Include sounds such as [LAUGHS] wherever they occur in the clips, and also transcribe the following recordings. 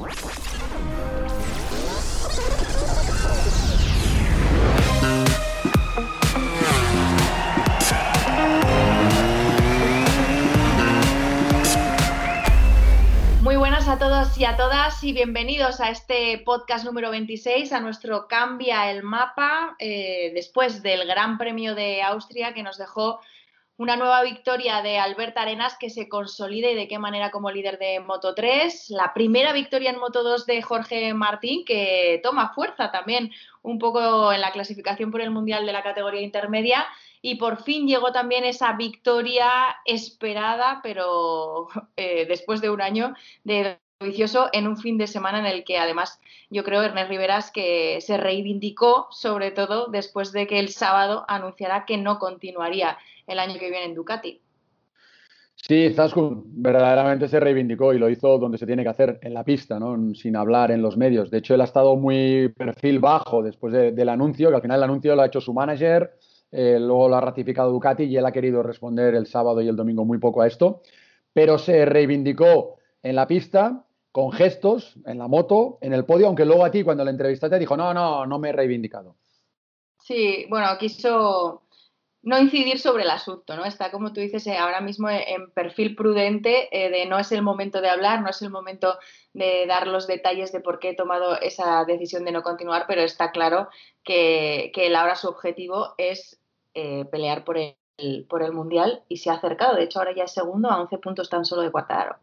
Muy buenas a todos y a todas y bienvenidos a este podcast número 26, a nuestro Cambia el Mapa, eh, después del Gran Premio de Austria que nos dejó una nueva victoria de Albert Arenas que se consolida y de qué manera como líder de Moto 3. La primera victoria en Moto 2 de Jorge Martín que toma fuerza también un poco en la clasificación por el Mundial de la categoría intermedia. Y por fin llegó también esa victoria esperada, pero [LAUGHS] eh, después de un año de vicioso en un fin de semana en el que además yo creo Ernest Riveras que se reivindicó sobre todo después de que el sábado anunciara que no continuaría el año que viene en Ducati. Sí, Zaskun verdaderamente se reivindicó y lo hizo donde se tiene que hacer, en la pista, ¿no? sin hablar en los medios. De hecho, él ha estado muy perfil bajo después del anuncio, que al final el anuncio lo ha hecho su manager, eh, luego lo ha ratificado Ducati y él ha querido responder el sábado y el domingo muy poco a esto, pero se reivindicó en la pista, con gestos, en la moto, en el podio, aunque luego a ti cuando le entrevistaste dijo, no, no, no me he reivindicado. Sí, bueno, quiso no incidir sobre el asunto, ¿no? Está, como tú dices, eh, ahora mismo en perfil prudente eh, de no es el momento de hablar, no es el momento de dar los detalles de por qué he tomado esa decisión de no continuar, pero está claro que, que ahora su objetivo es eh, pelear por el, por el Mundial y se ha acercado. De hecho, ahora ya es segundo a 11 puntos tan solo de Cuartaro.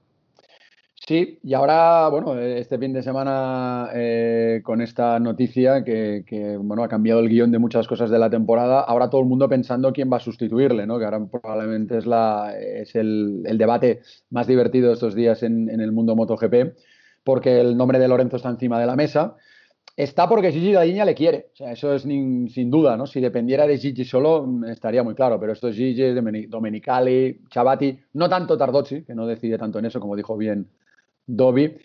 Sí, y ahora, bueno, este fin de semana eh, con esta noticia que, bueno, ha cambiado el guion de muchas cosas de la temporada, ahora todo el mundo pensando quién va a sustituirle, ¿no? Que ahora probablemente es, la, es el, debate más divertido estos días en, el mundo MotoGP, porque el nombre de Lorenzo está encima de la mesa. Está porque Gigi Daña le quiere, o sea, eso es sin duda, ¿no? Si dependiera de Gigi solo, estaría muy claro, pero esto es Gigi, Domenicali, Chavati, no tanto Tardozzi, que no decide tanto en eso, como dijo bien Dobby.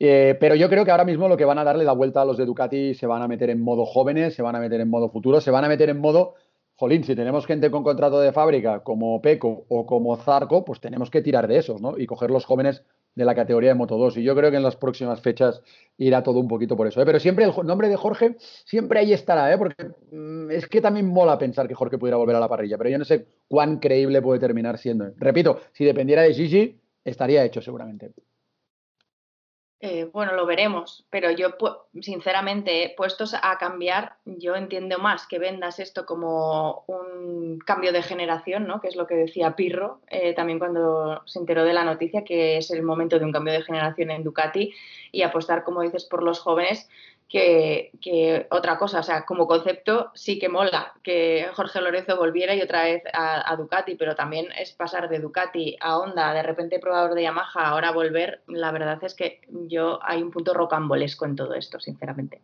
Eh, pero yo creo que ahora mismo lo que van a darle la vuelta a los de Ducati se van a meter en modo jóvenes, se van a meter en modo futuro, se van a meter en modo, jolín, si tenemos gente con contrato de fábrica como Peco o como Zarco, pues tenemos que tirar de esos, ¿no? Y coger los jóvenes de la categoría de Moto 2. Y yo creo que en las próximas fechas irá todo un poquito por eso. ¿eh? Pero siempre el nombre de Jorge, siempre ahí estará, ¿eh? porque mm, es que también mola pensar que Jorge pudiera volver a la parrilla, pero yo no sé cuán creíble puede terminar siendo. Repito, si dependiera de Gigi, estaría hecho seguramente. Eh, bueno, lo veremos, pero yo, sinceramente, puestos a cambiar, yo entiendo más que vendas esto como un cambio de generación, ¿no? que es lo que decía Pirro eh, también cuando se enteró de la noticia, que es el momento de un cambio de generación en Ducati y apostar, como dices, por los jóvenes, que, otra cosa, o sea, como concepto sí que mola que Jorge Lorenzo volviera y otra vez a, Ducati, pero también es pasar de Ducati a Honda, de repente probador de Yamaha, ahora volver, la verdad es que yo hay un punto rocambolesco en todo esto, sinceramente.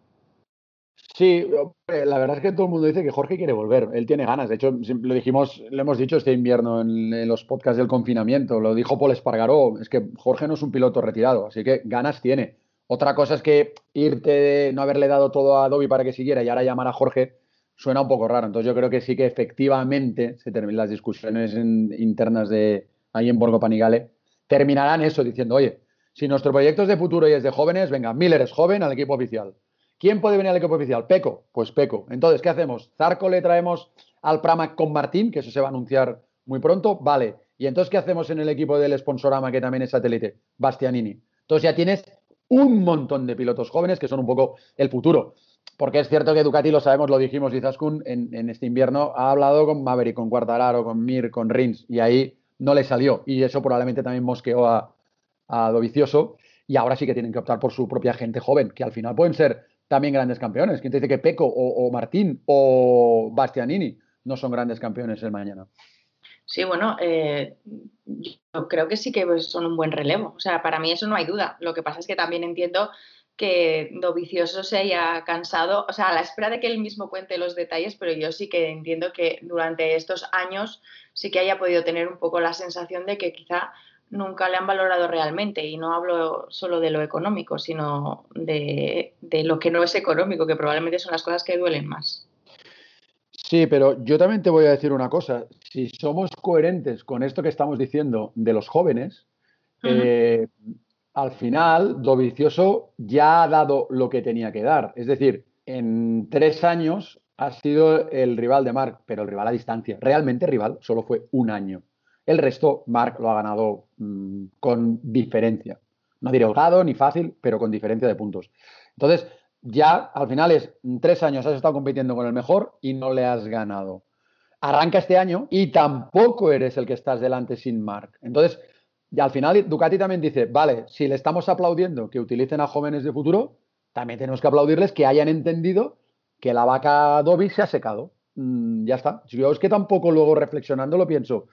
Sí, la verdad es que todo el mundo dice que Jorge quiere volver, él tiene ganas, de hecho lo dijimos, lo hemos dicho este invierno en, en los podcasts del confinamiento, lo dijo Paul Espargaró, es que Jorge no es un piloto retirado, así que ganas tiene otra cosa es que irte, no haberle dado todo a Adobe para que siguiera y ahora llamar a Jorge suena un poco raro. Entonces yo creo que sí que efectivamente se terminan las discusiones internas de ahí en Borgo Panigale terminarán eso diciendo, oye, si nuestro proyecto es de futuro y es de jóvenes, venga, Miller es joven al equipo oficial. ¿Quién puede venir al equipo oficial? Peco. Pues Peco. Entonces, ¿qué hacemos? ¿Zarco le traemos al Pramac con Martín, que eso se va a anunciar muy pronto? Vale. ¿Y entonces qué hacemos en el equipo del Sponsorama, que también es satélite? Bastianini. Entonces ya tienes un montón de pilotos jóvenes que son un poco el futuro. Porque es cierto que Ducati, lo sabemos, lo dijimos, y Zaskun en, este invierno ha hablado con Maverick, con Quartararo, con Mir, con Rins, y ahí no le salió. Y eso probablemente también mosqueó a, a Dovicioso. Y ahora sí que tienen que optar por su propia gente joven, que al final pueden ser también grandes campeones. ¿Quién te dice que Peco o, o Martín o Bastianini no son grandes campeones el mañana? Sí, bueno, eh, yo creo que sí que son un buen relevo. O sea, para mí eso no hay duda. Lo que pasa es que también entiendo que Dovicioso se haya cansado, o sea, a la espera de que él mismo cuente los detalles, pero yo sí que entiendo que durante estos años sí que haya podido tener un poco la sensación de que quizá nunca le han valorado realmente. Y no hablo solo de lo económico, sino de, de lo que no es económico, que probablemente son las cosas que duelen más. Sí, pero yo también te voy a decir una cosa. Si somos coherentes con esto que estamos diciendo de los jóvenes, eh, al final, Dovicioso ya ha dado lo que tenía que dar. Es decir, en tres años ha sido el rival de Mark, pero el rival a distancia. Realmente rival solo fue un año. El resto, Mark lo ha ganado mmm, con diferencia. No diré holgado ni fácil, pero con diferencia de puntos. Entonces, ya al final es tres años has estado compitiendo con el mejor y no le has ganado. Arranca este año y tampoco eres el que estás delante sin Mark. Entonces, y al final Ducati también dice, vale, si le estamos aplaudiendo que utilicen a jóvenes de futuro, también tenemos que aplaudirles que hayan entendido que la vaca Dobby se ha secado. Mm, ya está. Yo es que tampoco luego reflexionando lo pienso.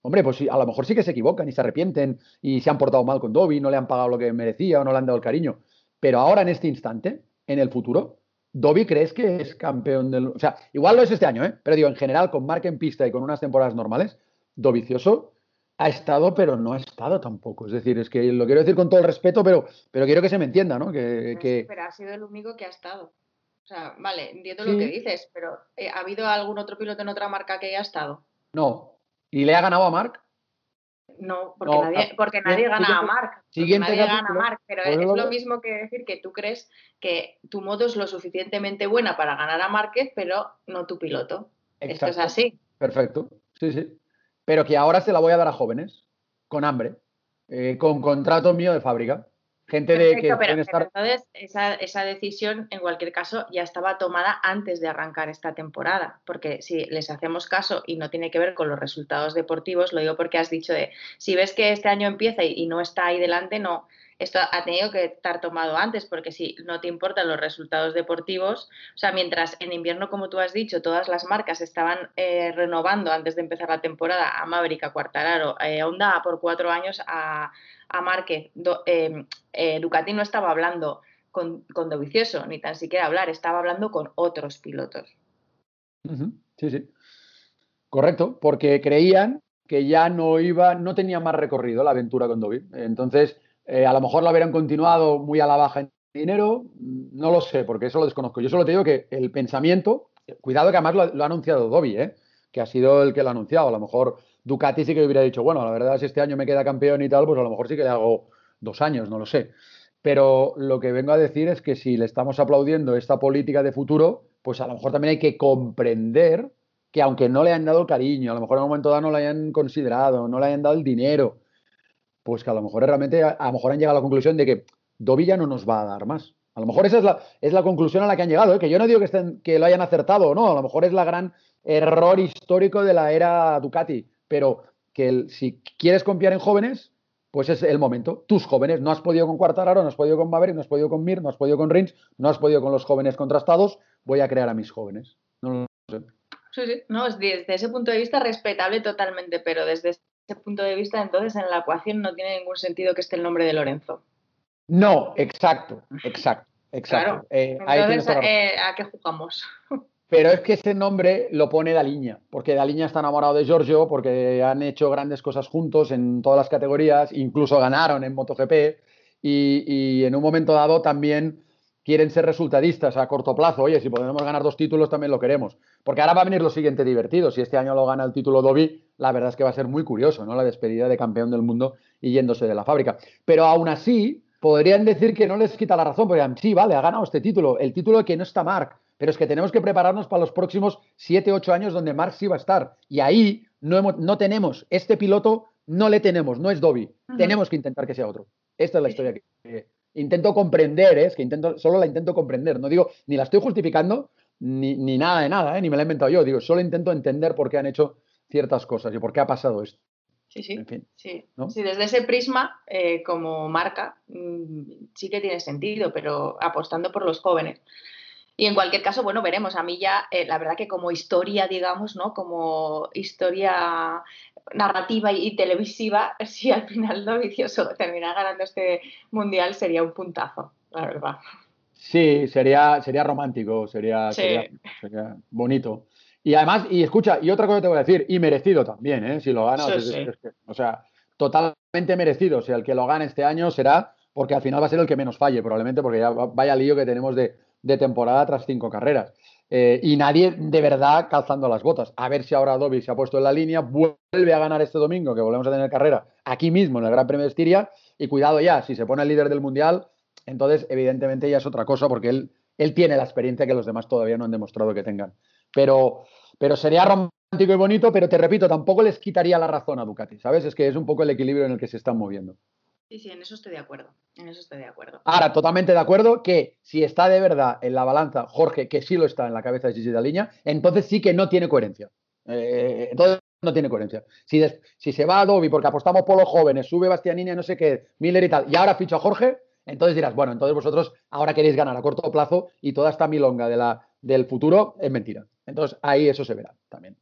Hombre, pues a lo mejor sí que se equivocan y se arrepienten y se han portado mal con Dobby, no le han pagado lo que merecía o no le han dado el cariño. Pero ahora en este instante, en el futuro, Dobby crees que es campeón del. O sea, igual lo es este año, ¿eh? Pero digo, en general, con marca en pista y con unas temporadas normales, Dovicioso ha estado, pero no ha estado tampoco. Es decir, es que lo quiero decir con todo el respeto, pero, pero quiero que se me entienda, ¿no? Que, que... Pero ha sido el único que ha estado. O sea, vale, entiendo sí. lo que dices, pero eh, ¿ha habido algún otro piloto en otra marca que haya estado? No. ¿Y le ha ganado a Marc? No, porque no, nadie, porque nadie gana a Marc. Siguiente nadie gana a Marc, pero es lo mismo que decir que tú crees que tu moto es lo suficientemente buena para ganar a Márquez, pero no tu piloto. Exacto. Esto es así. Perfecto. Sí, sí pero que ahora se la voy a dar a jóvenes, con hambre, eh, con contrato mío de fábrica. Gente Perfecto, de que pero, estar... entonces esa, esa, decisión, en cualquier caso, ya estaba tomada antes de arrancar esta temporada. Porque si les hacemos caso y no tiene que ver con los resultados deportivos, lo digo porque has dicho de si ves que este año empieza y, y no está ahí delante, no, esto ha tenido que estar tomado antes, porque si no te importan los resultados deportivos, o sea, mientras en invierno, como tú has dicho, todas las marcas estaban eh, renovando antes de empezar la temporada a Maverick, a Quartararo, eh, Honda por cuatro años a, a Márquez, Do, eh, Ducati no estaba hablando con, con Dovicioso, ni tan siquiera hablar, estaba hablando con otros pilotos. Sí, sí. Correcto, porque creían que ya no iba, no tenía más recorrido la aventura con Dovi. Entonces, eh, a lo mejor lo hubieran continuado muy a la baja en dinero, no lo sé, porque eso lo desconozco. Yo solo te digo que el pensamiento, cuidado que además lo, ha anunciado Dobby, ¿eh? que ha sido el que lo ha anunciado. A lo mejor Ducati sí que hubiera dicho, bueno, la verdad si este año me queda campeón y tal, pues a lo mejor sí que le hago dos años, no lo sé. Pero lo que vengo a decir es que si le estamos aplaudiendo esta política de futuro, pues a lo mejor también hay que comprender que aunque no le hayan dado el cariño, a lo mejor en un momento dado no le hayan considerado, no le hayan dado el dinero, pues que a lo mejor realmente, a, lo mejor han llegado a la conclusión de que ya no nos va a dar más. A lo mejor esa es la, es la conclusión a la que han llegado, ¿eh? que yo no digo que, estén, que lo hayan acertado o no, a lo mejor es la gran error histórico de la era Ducati, pero que el, si quieres confiar en jóvenes, pues es el momento. Tus jóvenes, no has podido con Quartararo, no has podido con Maverick, no has podido con Mir, no has podido con Rins, no has podido con los jóvenes contrastados, voy a crear a mis jóvenes. No lo sé. Sí, sí, no, desde ese punto de vista respetable totalmente, pero desde ese punto de vista, entonces en la ecuación no tiene ningún sentido que esté el nombre de Lorenzo. No, exacto, exacto, exacto. Claro. Eh, entonces, eh, ¿a qué jugamos? [LAUGHS] Pero es que ese nombre lo pone Daliña, porque Daliña está enamorado de Giorgio, porque han hecho grandes cosas juntos en todas las categorías, incluso ganaron en MotoGP, y, en un momento dado también quieren ser resultadistas a corto plazo. Oye, si podemos ganar dos títulos también lo queremos. Porque ahora va a venir lo siguiente divertido. Si este año lo gana el título Dobby, la verdad es que va a ser muy curioso, ¿no? La despedida de campeón del mundo y yéndose de la fábrica. Pero aún así, podrían decir que no les quita la razón, porque sí, vale, ha ganado este título, el título que no está Mark, pero es que tenemos que prepararnos para los próximos 7, 8 años donde Mark sí va a estar. Y ahí no, hemos, no tenemos, este piloto no le tenemos, no es Dobby. Uh -huh. Tenemos que intentar que sea otro. Esta es la historia que, intento comprender, ¿eh? es que intento, solo la intento comprender, no digo, ni la estoy justificando, ni, ni nada de nada, ¿eh? ni me la he inventado yo, digo, solo intento entender por qué han hecho ciertas cosas y por qué ha pasado esto. Sí, sí, en fin, sí. ¿no? sí. desde ese prisma, eh, como marca, mmm, sí que tiene sentido, pero apostando por los jóvenes. Y en cualquier caso, bueno, veremos. A mí ya, eh, la verdad que como historia, digamos, ¿no? Como historia narrativa y, y televisiva, [LAUGHS] si al final lo vicioso termina ganando este mundial, sería un puntazo, la verdad. Sí, sería, sería romántico, sería, sí. sería, sería, bonito. Y además, y escucha, y otra cosa que te voy a decir, y merecido también, ¿eh? Si lo gana, sí, es, sí. Es, es, o sea, totalmente merecido. O sea, el que lo gane este año será porque al final va a ser el que menos falle, probablemente, porque ya vaya lío que tenemos de, de temporada tras cinco carreras. Eh, y nadie de verdad calzando las botas. A ver si ahora Dobby se ha puesto en la línea, vuelve a ganar este domingo, que volvemos a tener carrera aquí mismo en el Gran Premio de Estiria. Y cuidado ya, si se pone el líder del Mundial, entonces evidentemente ya es otra cosa porque él, él tiene la experiencia que los demás todavía no han demostrado que tengan. Pero, pero sería romántico y bonito, pero te repito, tampoco les quitaría la razón a Ducati, ¿sabes? Es que es un poco el equilibrio en el que se están moviendo. Sí, sí, en eso estoy de acuerdo. En eso estoy de acuerdo. Ahora, totalmente de acuerdo que si está de verdad en la balanza Jorge, que sí lo está en la cabeza de Gigi Daliña, entonces sí que no tiene coherencia. Eh, entonces no tiene coherencia. Si, si se va a Adobe porque apostamos por los jóvenes, sube Bastianini, no sé qué, Miller y tal, y ahora ficho a Jorge, entonces dirás, bueno, entonces vosotros ahora queréis ganar a corto plazo y toda esta milonga de la, del futuro es mentira. Entonces ahí eso se verá también.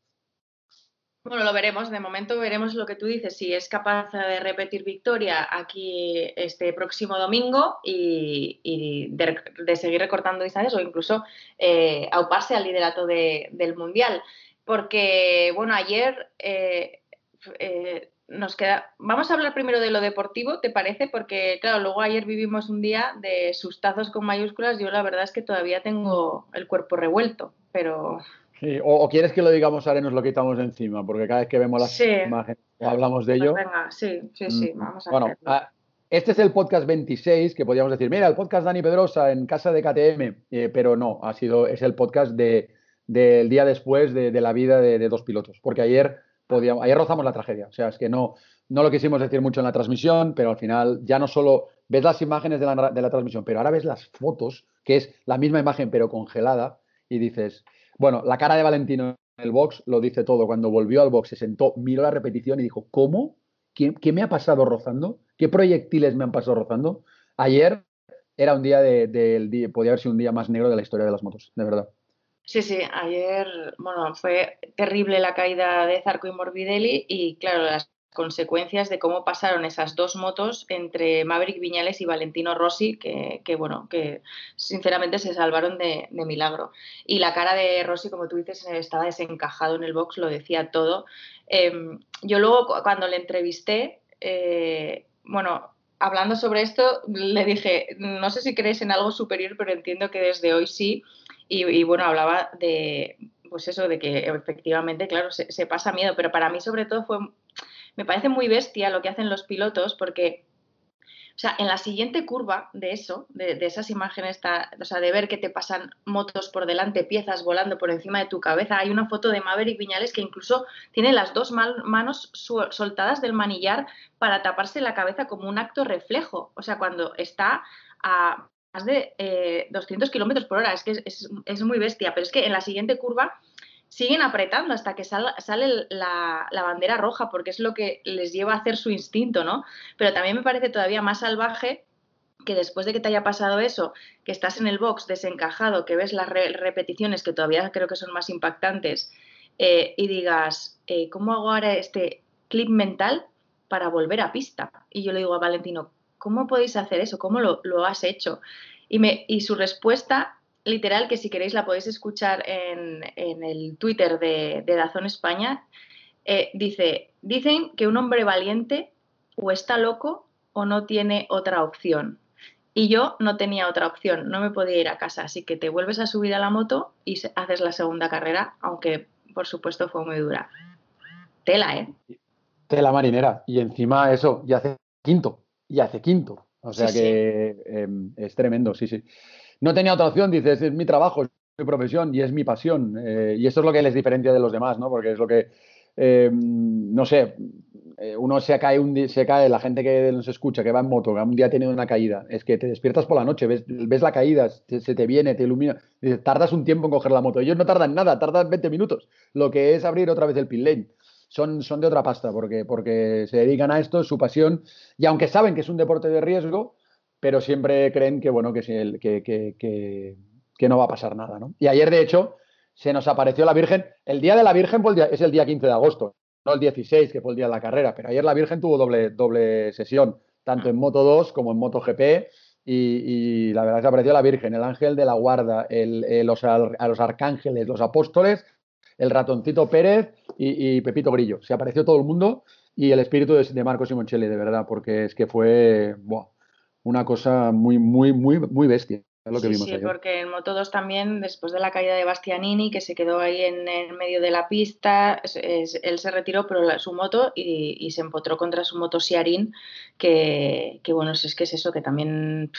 Bueno, lo veremos. De momento veremos lo que tú dices, si es capaz de repetir victoria aquí este próximo domingo y, de, seguir recortando distancias o incluso eh, auparse al liderato del Mundial. Porque, bueno, ayer eh, eh, nos queda... Vamos a hablar primero de lo deportivo, ¿te parece? Porque, claro, luego ayer vivimos un día de sustazos con mayúsculas. Yo la verdad es que todavía tengo el cuerpo revuelto, pero o, quieres que lo digamos ahora y nos lo quitamos de encima, porque cada vez que vemos las imágenes hablamos de ello. Pues venga, sí, sí, sí, mm, vamos a Bueno, ah, este es el podcast 26, que podríamos decir, mira, el podcast Dani Pedrosa en casa de KTM, eh, pero no, ha sido, es el podcast del día después de, la vida de, dos pilotos, porque ayer, podíamos, ayer rozamos la tragedia, o sea, es que no, no lo quisimos decir mucho en la transmisión, pero al final ya no solo ves las imágenes de la, de la transmisión, pero ahora ves las fotos, que es la misma imagen pero congelada, y dices, bueno, la cara de Valentino en el box lo dice todo. Cuando volvió al box, se sentó, miró la repetición y dijo, ¿cómo? ¿Qué, me ha pasado rozando? ¿Qué proyectiles me han pasado rozando? Ayer era un día de, podía haber sido un día más negro de la historia de las motos, de verdad. Sí, sí, ayer, bueno, fue terrible la caída de Zarco y Morbidelli y claro, las consecuencias de cómo pasaron esas dos motos entre Maverick Viñales y Valentino Rossi, que, bueno, que sinceramente se salvaron de, milagro. Y la cara de Rossi, como tú dices, estaba desencajado en el box, lo decía todo. Em, yo luego, cuando le entrevisté, eh, bueno, hablando sobre esto, le dije, no sé si crees en algo superior, pero entiendo que desde hoy sí. Y, bueno, hablaba de, pues eso, de que efectivamente, claro, se, se, pasa miedo, pero para mí sobre todo fue me parece muy bestia lo que hacen los pilotos porque, o sea, en la siguiente curva de eso, de, esas imágenes, o sea, de ver que te pasan motos por delante, piezas volando por encima de tu cabeza, hay una foto de Maverick Viñales que incluso tiene las dos manos soltadas del manillar para taparse la cabeza como un acto reflejo. O sea, cuando está a más de 200 eh, kilómetros por hora, es que es, muy bestia, pero es que en la siguiente curva siguen apretando hasta que sale la, bandera roja, porque es lo que les lleva a hacer su instinto, ¿no? Pero también me parece todavía más salvaje que después de que te haya pasado eso, que estás en el box desencajado, que ves las repeticiones que todavía creo que son más impactantes, eh, y digas, eh, ¿cómo hago ahora este clip mental para volver a pista? Y yo le digo a Valentino, ¿cómo podéis hacer eso? ¿Cómo lo, has hecho? Y, me, y su respuesta literal que si queréis la podéis escuchar en, el Twitter de, Dazón España. Eh, dice, dicen que un hombre valiente o está loco o no tiene otra opción. Y yo no tenía otra opción, no me podía ir a casa, así que te vuelves a subir a la moto y haces la segunda carrera, aunque por supuesto fue muy dura. Tela, ¿eh? Tela marinera. Y encima eso, y hace quinto, y hace quinto. O sea que em, es tremendo, sí, sí no tenía otra opción, dices, es mi trabajo, es mi profesión y es mi pasión. Eh, y eso es lo que les diferencia de los demás, ¿no? Porque es lo que, eh, no sé, eh, uno se cae, un se cae, la gente que nos escucha, que va en moto, que un día ha tenido una caída, es que te despiertas por la noche, ves, ves la caída, se, te viene, te ilumina, dices, tardas un tiempo en coger la moto. Ellos no tardan nada, tardan 20 minutos, lo que es abrir otra vez el pit lane. Son, son de otra pasta porque, porque se dedican a esto, es su pasión, y aunque saben que es un deporte de riesgo, pero siempre creen que, bueno, que, que, que, no va a pasar nada, ¿no? Y ayer, de hecho, se nos apareció la Virgen. El día de la Virgen es el día 15 de agosto, no el 16, que fue el día de la carrera, pero ayer la Virgen tuvo doble, doble sesión, tanto en Moto 2 como en Moto GP. Y, la verdad es que apareció la Virgen, el ángel de la guarda, el, los, a los arcángeles, los apóstoles, el ratoncito Pérez y, Pepito Grillo. Se apareció todo el mundo y el espíritu de, de Marcos Simoncelli, de verdad, porque es que fue una cosa muy, muy, muy, muy bestia. lo que sí, vimos sí, porque en Moto 2 también, después de la caída de Bastianini, que se quedó ahí en, medio de la pista, él se retiró pero su moto y, se empotró contra su moto Siarin, que, que bueno, es que es eso, que también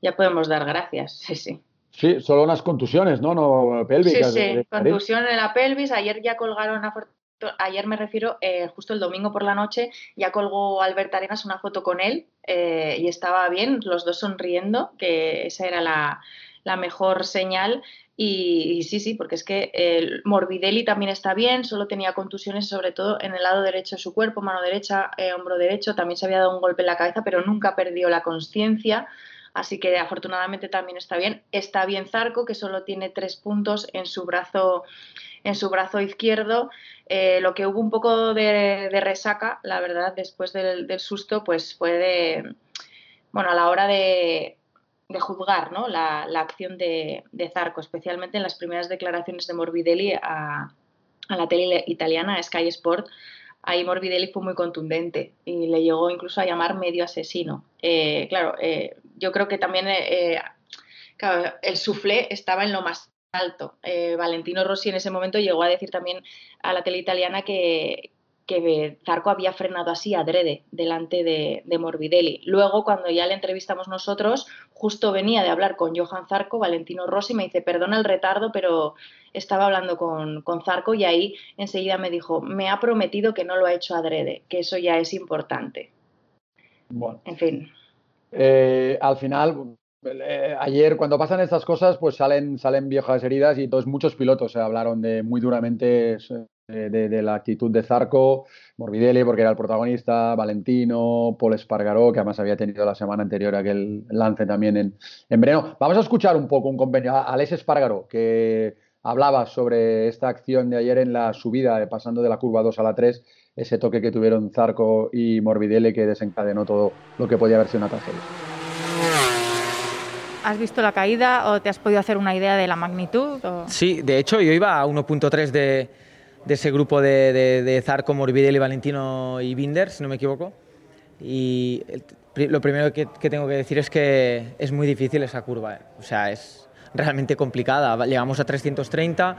ya podemos dar gracias, [LAUGHS] sí, sí. Sí, solo unas contusiones, ¿no? no pélvicas. Sí, sí, contusión en la pelvis. Ayer ya colgaron ayer me refiero, eh, justo el domingo por la noche, ya colgó Albert Arenas una foto con él eh, y estaba bien, los dos sonriendo, que esa era la, mejor señal. Y, sí, sí, porque es que el Morbidelli también está bien, solo tenía contusiones sobre todo en el lado derecho de su cuerpo, mano derecha, eh, hombro derecho, también se había dado un golpe en la cabeza, pero nunca perdió la conciencia. Así que afortunadamente también está bien. Está bien Zarco, que solo tiene tres puntos en su brazo, en su brazo izquierdo. Eh, lo que hubo un poco de, resaca, la verdad, después del, susto, pues fue de, bueno, a la hora de, juzgar ¿no? la, acción de, Zarco, especialmente en las primeras declaraciones de Morbidelli a, a la tele italiana, Sky Sport, ahí Morbidelli fue muy contundente y le llegó incluso a llamar medio asesino. Eh, claro, eh, yo creo que también el suflé estaba en lo más alto. Valentino Rossi en ese momento llegó a decir también a la tele italiana que, que Zarco había frenado así adrede delante de, Morbidelli. Luego, cuando ya le entrevistamos nosotros, justo venía de hablar con Johan Zarco, Valentino Rossi, me dice, perdona el retardo, pero estaba hablando con, con Zarco y ahí enseguida me dijo, me ha prometido que no lo ha hecho adrede, que eso ya es importante. Bueno. En fin. Eh, al final, eh, ayer cuando pasan estas cosas, pues salen, salen viejas heridas y todos muchos pilotos se hablaron de muy duramente de, la actitud de Zarco, Morbidelli, porque era el protagonista, Valentino, Paul Espargaró, que además había tenido la semana anterior aquel lance también en, en verano. Vamos a escuchar un poco un convenio. Alex Espargaró, que hablaba sobre esta acción de ayer en la subida, pasando de la curva 2 a la 3, ese toque que tuvieron Zarco y Morbidelli que desencadenó todo lo que podía haber sido una tragedia. ¿Has visto la caída o te has podido hacer una idea de la magnitud? Sí, de hecho yo iba a 1.3 de, de ese grupo de, de, Zarco, Morbidelli, Valentino y Binder, si no me equivoco. Y lo primero que, tengo que decir es que es muy difícil esa curva, ¿eh? o sea, es realmente complicada. Llegamos a 330,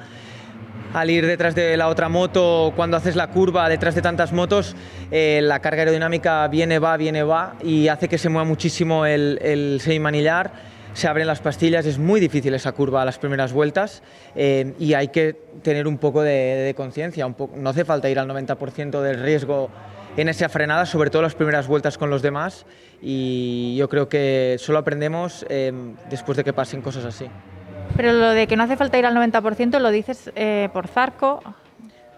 al ir detrás de la otra moto, cuando haces la curva detrás de tantas motos, eh, la carga aerodinámica viene, va, viene, va y hace que se mueva muchísimo el, el semimanillar se abren las pastillas, es muy difícil esa curva a las primeras vueltas eh, y hay que tener un poco de, conciencia, no hace falta ir al 90% del riesgo en esa frenada, sobre todo las primeras vueltas con los demás y yo creo que solo aprendemos eh, después de que pasen cosas así. Pero lo de que no hace falta ir al 90% lo dices eh, por Zarco.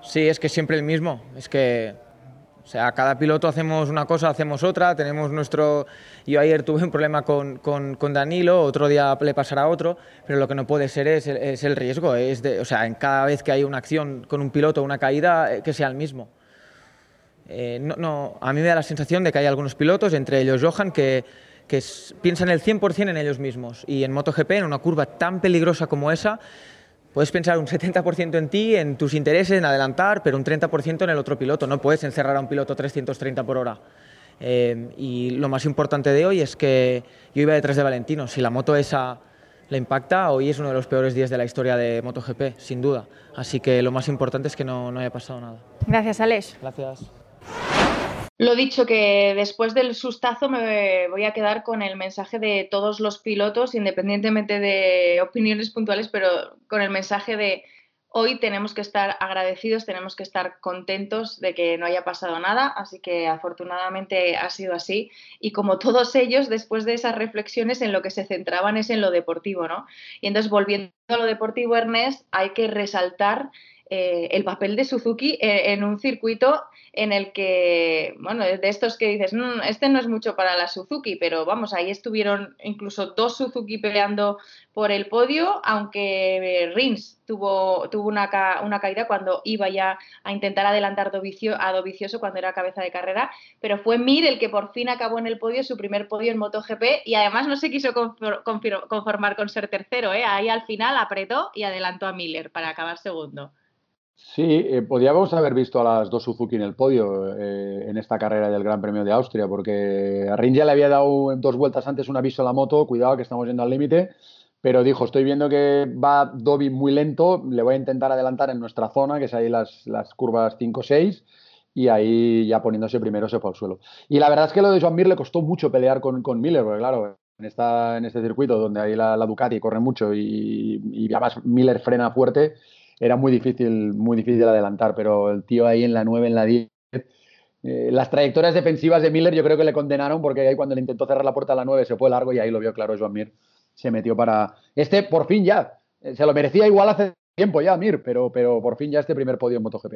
Sí, es que siempre el mismo, es que o sea, cada piloto hacemos una cosa, hacemos otra, tenemos nuestro... Yo ayer tuve un problema con, con, Danilo, otro día le pasará a otro, pero lo que no puede ser es, es el riesgo, o sea, en cada vez que hay una acción con un piloto, una caída, eh, que sea el mismo. Eh, no, no, a mí me da la sensación de que hay algunos pilotos, entre ellos Johan, que, que piensan el 100% en ellos mismos. Y en MotoGP, en una curva tan peligrosa como esa, Puedes pensar un 70% en ti, en tus intereses, en adelantar, pero un 30% en el otro piloto. No puedes encerrar a un piloto 330 por hora. Eh, y lo más importante de hoy es que yo iba detrás de Valentino. Si la moto esa le impacta, hoy es uno de los peores días de la historia de MotoGP, sin duda. Así que lo más importante es que no, no haya pasado nada. Gracias, Alex. Gracias. Lo dicho que después del sustazo me voy a quedar con el mensaje de todos los pilotos, independientemente de opiniones puntuales, pero con el mensaje de hoy tenemos que estar agradecidos, tenemos que estar contentos de que no haya pasado nada, así que afortunadamente ha sido así. Y como todos ellos, después de esas reflexiones, en lo que se centraban es en lo deportivo, ¿no? Y entonces, volviendo a lo deportivo, Ernest, hay que resaltar eh, el papel de Suzuki eh, en un circuito en el que, bueno, de estos que dices, mm, este no es mucho para la Suzuki, pero vamos, ahí estuvieron incluso dos Suzuki peleando por el podio, aunque Rins tuvo, tuvo una, una caída cuando iba ya a intentar adelantar a Dovicioso cuando era cabeza de carrera, pero fue Mir el que por fin acabó en el podio, su primer podio en MotoGP, y además no se quiso conformar con ser tercero, ¿eh? ahí al final apretó y adelantó a Miller para acabar segundo. Sí, eh, podríamos haber visto a las dos Suzuki en el podio eh, en esta carrera del Gran Premio de Austria, porque a Rin ya le había dado dos vueltas antes un aviso a la moto, cuidado que estamos yendo al límite, pero dijo, estoy viendo que va Dobby muy lento, le voy a intentar adelantar en nuestra zona, que es ahí las, las curvas 5-6, y ahí ya poniéndose primero se fue al suelo. Y la verdad es que lo de Joan Mir le costó mucho pelear con, con Miller, porque claro, en, esta, en este circuito donde hay la, la Ducati corre mucho y, y además Miller frena fuerte, era muy difícil, muy difícil adelantar, pero el tío ahí en la 9, en la 10, eh, las trayectorias defensivas de Miller yo creo que le condenaron porque ahí cuando le intentó cerrar la puerta a la 9 se fue largo y ahí lo vio claro Joan Mir. Se metió para... Este por fin ya. eh, Se lo merecía igual hace tiempo ya Mir, pero, pero por fin ya este primer podio en MotoGP.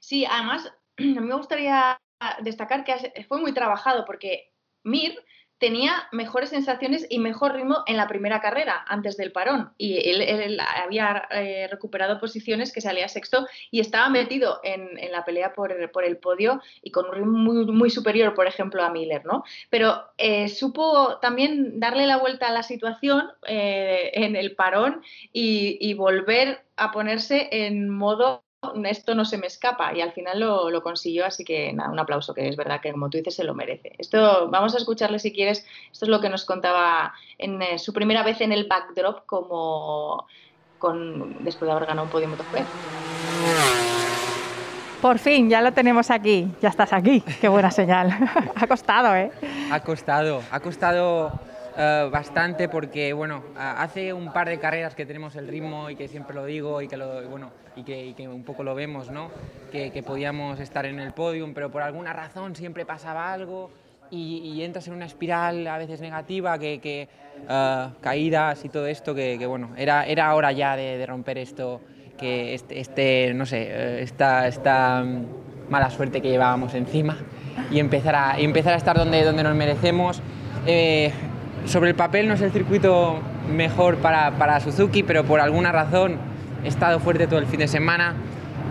Sí, además, [CLEARS THROAT] a mí me gustaría destacar que fue muy trabajado porque Mir tenía mejores sensaciones y mejor ritmo en la primera carrera antes del parón y él, él había eh, recuperado posiciones que salía sexto y estaba metido en, en la pelea por, el podio y con un ritmo muy, muy superior, por ejemplo, a Miller, ¿no? Pero eh, supo también darle la vuelta a la situación eh, en el parón y, y volver a ponerse en modo esto no se me escapa y al final lo, lo, consiguió, así que nada, un aplauso, que es verdad que como tú dices se lo merece. Esto vamos a escucharle si quieres, esto es lo que nos contaba en eh, su primera vez en el backdrop como con, después de haber ganado un podio MotoGP. Por fin, ya lo tenemos aquí, ya estás aquí, qué buena señal. [LAUGHS] ha costado, ¿eh? Ha costado, ha costado uh, bastante porque, bueno, hace un par de carreras que tenemos el ritmo y que siempre lo digo y que, lo, bueno, y que, un poco lo vemos, ¿no? Que, podíamos estar en el podium, pero por alguna razón siempre pasaba algo y, entras en una espiral a veces negativa, que, uh, caídas y todo esto, que, bueno, era, era hora ya de, romper esto, que este, este no sé, esta, esta mala suerte que llevábamos encima y empezar a, empezar a estar donde, donde nos merecemos. Eh, sobre el papel no es el circuito mejor para, para, Suzuki, pero por alguna razón he estado fuerte todo el fin de semana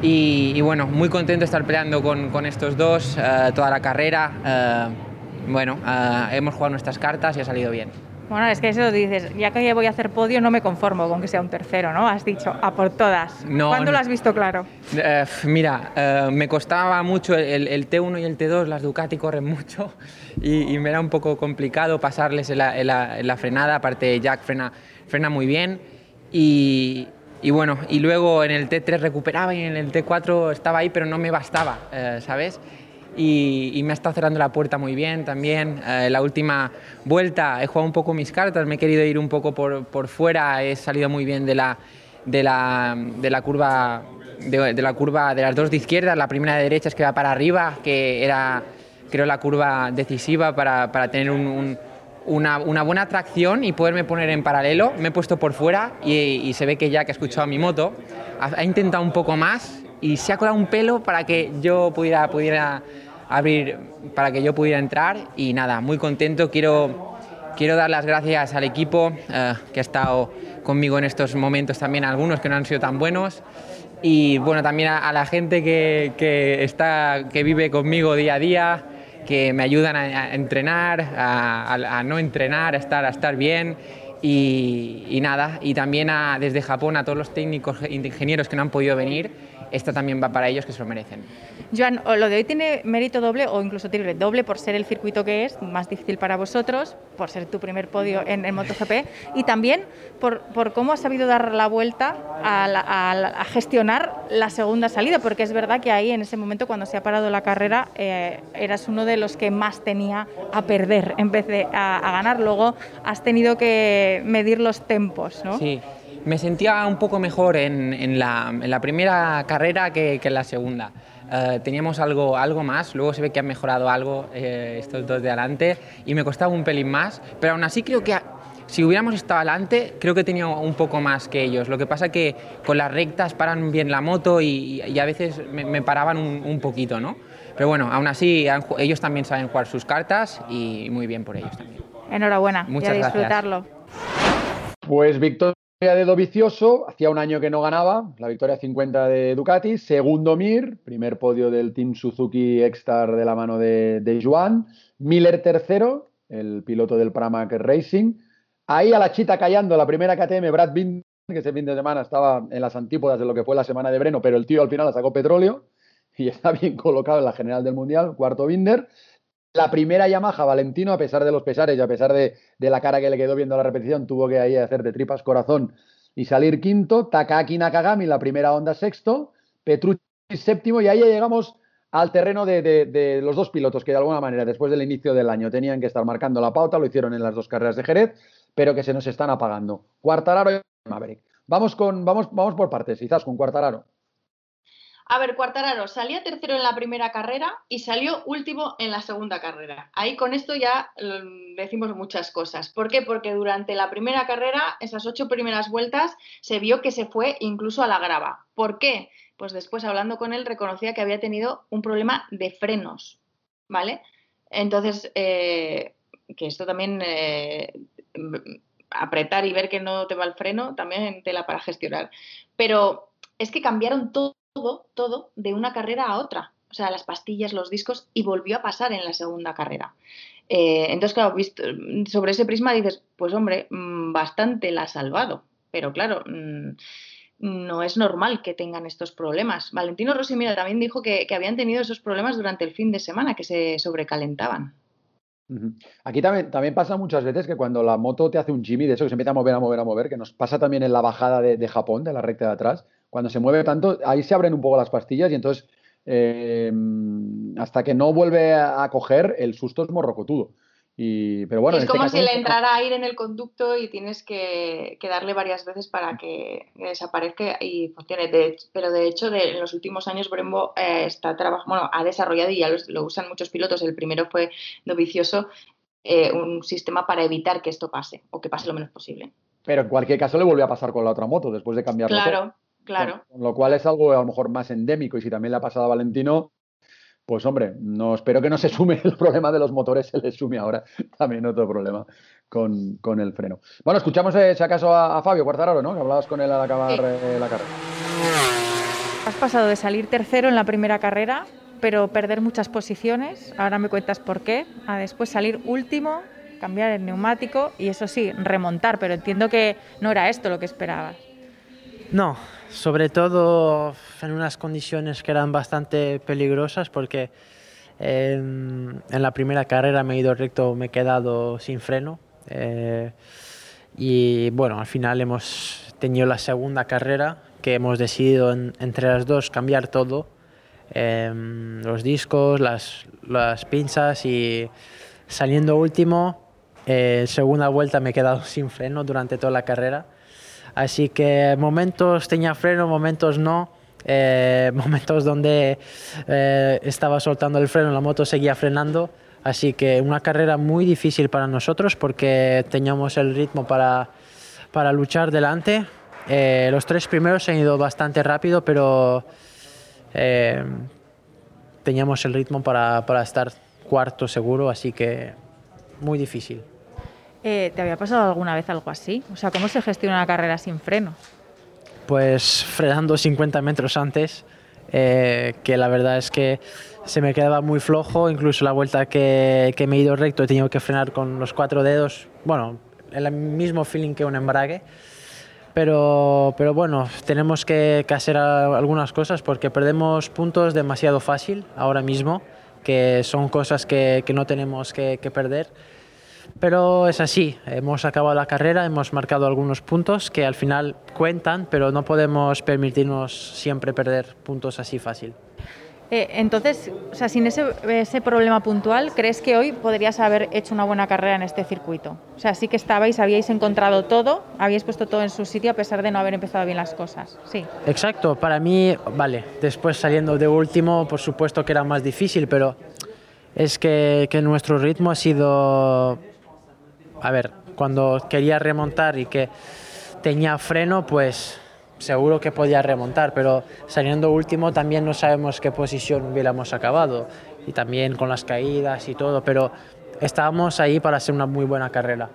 y, bueno, muy contento de estar peleando con, con estos dos uh, toda la carrera. Uh, bueno, uh, hemos jugado nuestras cartas y ha salido bien. Bueno, es que eso dices, ya que voy a hacer podio no me conformo con que sea un tercero, ¿no? Has dicho, a por todas. No, ¿Cuándo no. lo has visto claro? Uh, mira, uh, me costaba mucho el, el, T1 y el T2, las Ducati corren mucho y, y me era un poco complicado pasarles en la, en la, en la frenada, aparte Jack frena, frena muy bien y, y, bueno, y luego en el T3 recuperaba y en el T4 estaba ahí, pero no me bastaba, uh, ¿sabes? Y, y, me ha estado cerrando la puerta muy bien también. Eh, la última vuelta he jugado un poco mis cartas, me he querido ir un poco por, por fuera, he salido muy bien de la, de la, de la curva. De, de, la curva de las dos de izquierda, la primera de derecha es que va para arriba, que era creo la curva decisiva para, para tener un, un, una, una, buena tracción y poderme poner en paralelo. Me he puesto por fuera y, y se ve que ya que ha escuchado mi moto, ha, ha intentado un poco más y se ha colado un pelo para que yo pudiera, pudiera abrir para que yo pudiera entrar y nada, muy contento. Quiero, quiero dar las gracias al equipo uh, que ha estado conmigo en estos momentos también, algunos que no han sido tan buenos y bueno, también a, la gente que, que, está, que vive conmigo día a día, que me ayudan a, entrenar, a, no entrenar, a estar, a estar bien. Y, y nada, y también desde Japón a todos los técnicos, ingenieros que no han podido venir, esta también va para ellos que se lo merecen. Joan, lo de hoy tiene mérito doble o incluso triple, doble por ser el circuito que es, más difícil para vosotros, por ser tu primer podio en, en MotoGP y también por, por, cómo has sabido dar la vuelta a, la, a, a, gestionar la segunda salida, porque es verdad que ahí en ese momento cuando se ha parado la carrera eh, eras uno de los que más tenía a perder en vez de a, a ganar, luego has tenido que medir los tempos, ¿no? Sí me sentía un poco mejor en, en, la, en la, primera carrera que, que en la segunda. Uh, teníamos algo, algo más, luego se ve que han mejorado algo eh, estos dos de adelante y me costaba un pelín más, pero aún así creo que si hubiéramos estado adelante, creo que tenía un poco más que ellos. Lo que pasa que con las rectas paran bien la moto y, y a veces me, me paraban un, un, poquito, ¿no? Pero bueno, aún así ellos también saben jugar sus cartas y muy bien por ellos también. Enhorabuena Muchas y a disfrutarlo. Gracias. Pues Víctor de Dovicioso, hacía un año que no ganaba, la victoria 50 de Ducati, segundo Mir, primer podio del Team Suzuki X-Star de la mano de, de Joan, Miller tercero, el piloto del Pramac Racing, ahí a la chita callando la primera KTM, Brad Binder que ese fin de semana estaba en las antípodas de lo que fue la semana de Breno, pero el tío al final la sacó petróleo y [LAUGHS] está bien colocado en la general del Mundial, cuarto Binder. La primera Yamaha, Valentino, a pesar de los pesares y a pesar de, la cara que le quedó viendo la repetición, tuvo que ahí hacer de tripas corazón y salir quinto. Takaki Nakagami, la primera onda sexto. Petrucci séptimo y ahí ya llegamos al terreno de, los dos pilotos que de alguna manera después del inicio del año tenían que estar marcando la pauta, lo hicieron en las dos carreras de Jerez, pero que se nos están apagando. Cuartararo y Maverick. Vamos, con, vamos, vamos por partes, quizás con Cuartararo. A ver, Cuartararo salía tercero en la primera carrera y salió último en la segunda carrera. Ahí con esto ya mm, decimos muchas cosas. ¿Por qué? Porque durante la primera carrera, esas ocho primeras vueltas, se vio que se fue incluso a la grava. ¿Por qué? Pues después hablando con él reconocía que había tenido un problema de frenos, ¿vale? Entonces, eh, que esto también, eh, apretar y ver que no te va el freno, también tela para gestionar. Pero es que cambiaron todo todo, todo de una carrera a otra. O sea, las pastillas, los discos, y volvió a pasar en la segunda carrera. Eh, entonces, claro, visto, sobre ese prisma dices, pues hombre, mm, bastante la ha salvado. Pero claro, mm, no es normal que tengan estos problemas. Valentino Rossi, mira, también dijo que, habían tenido esos problemas durante el fin de semana, que se sobrecalentaban. Aquí también, también pasa muchas veces que cuando la moto te hace un Jimmy, de eso que se empieza a mover, a mover, a mover, que nos pasa también en la bajada de Japón, de la recta de atrás, cuando se mueve tanto, ahí se abren un poco las pastillas y entonces eh, hasta que no vuelve a coger, el susto es morrocotudo. Y, pero bueno, es este como si le entrara aire en el conducto y tienes que, darle varias veces para que desaparezca y funcione. pero de hecho, en los últimos años Brembo eh, está bueno, ha desarrollado y ya lo, usan muchos pilotos. El primero fue Dovicioso, eh, un sistema para evitar que esto pase o que pase lo menos posible. Pero en cualquier caso le volvió a pasar con la otra moto después de cambiar Claro. Claro. Con, lo cual es algo a lo mejor más endémico y si también le ha pasado a Valentino, pues hombre, no espero que no se sume el problema de los motores, se le sume ahora [LAUGHS] también otro problema con, el freno. Bueno, escuchamos eh, si acaso a, Fabio Cuartararo, ¿no? Que hablabas con él al acabar eh, la carrera. Has pasado de salir tercero en la primera carrera, pero perder muchas posiciones, ahora me cuentas por qué, a después salir último, cambiar el neumático y eso sí, remontar, pero entiendo que no era esto lo que esperabas. No, sobre todo en unas condiciones que eran bastante peligrosas porque en, la primera carrera me he ido recto, me he quedado sin freno eh, y bueno, al final hemos tenido la segunda carrera que hemos decidido entre las dos cambiar todo, em, los discos, las, las, pinzas y saliendo último, eh, segunda vuelta me he quedado [LAUGHS] sin freno durante toda la carrera Así que momentos tenía freno, momentos no. Eh, [LAUGHS] momentos donde eh, estaba soltando el freno, la moto seguía frenando. Así que una carrera muy difícil para nosotros porque teníamos el ritmo para, para luchar delante. Eh, los tres primeros han ido bastante rápido, pero teníamos el ritmo para, para estar cuarto seguro, así que muy difícil. Eh, ¿Te había pasado alguna vez algo así? O sea, ¿cómo se gestiona una carrera sin freno? Pues frenando 50 metros antes, eh, que la verdad es que se me quedaba muy flojo, incluso la vuelta que, que, me he ido recto he tenido que frenar con los cuatro dedos, bueno, el mismo feeling que un embrague. Pero, pero bueno, tenemos que, hacer algunas cosas porque perdemos puntos demasiado fácil ahora mismo, que son cosas que, que no tenemos que, que perder pero es así, hemos acabado la carrera, hemos marcado algunos puntos que al final cuentan, pero no podemos permitirnos siempre perder puntos así fácil. Eh, entonces, o sea, sin ese, ese, problema puntual, ¿crees que hoy podrías haber hecho una buena carrera en este circuito? O sea, sí que estabais, habíais encontrado todo, habíais puesto todo en su sitio a pesar de no haber empezado bien las cosas. Sí. Exacto, para mí, vale, después saliendo de último, por supuesto que era más difícil, pero es que, que nuestro ritmo ha sido a ver, cuando quería remontar y que tenía freno, pues seguro que podía remontar, pero saliendo último también no sabemos qué posición hubiéramos acabado y también con las caídas y todo, pero estábamos ahí para hacer una muy buena carrera.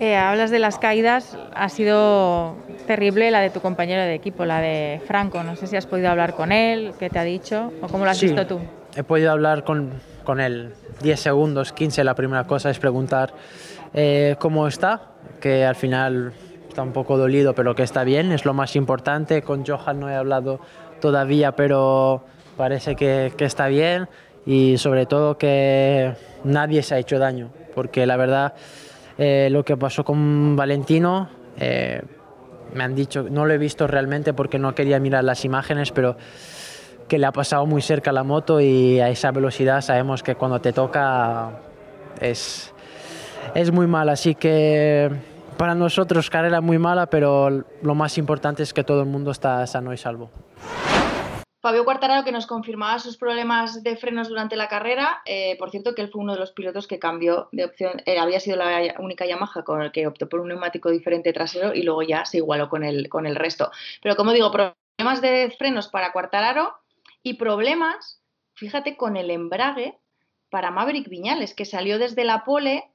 Eh, hablas de las caídas, ha sido terrible la de tu compañero de equipo, la de Franco. No sé si has podido hablar con él, qué te ha dicho o cómo lo has visto tú. He podido hablar con, con él 10 segundos, 15. La primera cosa es preguntar eh, cómo está, que al final está un poco dolido, pero que está bien, es lo más importante. Con Johan no he hablado todavía, pero parece que, que está bien y sobre todo que nadie se ha hecho daño, porque la verdad eh, lo que pasó con Valentino, eh, me han dicho, no lo he visto realmente porque no quería mirar las imágenes, pero que le ha pasado muy cerca la moto y a esa velocidad sabemos que cuando te toca es, es muy mal, así que para nosotros carrera muy mala, pero lo más importante es que todo el mundo está sano y salvo. Fabio Quartararo que nos confirmaba sus problemas de frenos durante la carrera. Eh, por cierto, que él fue uno de los pilotos que cambió de opción. Eh, había sido la única Yamaha con el que optó por un neumático diferente trasero y luego ya se igualó con el, con el resto. Pero como digo, problemas de frenos para Quartararo y problemas, fíjate, con el embrague para Maverick Viñales, que salió desde la pole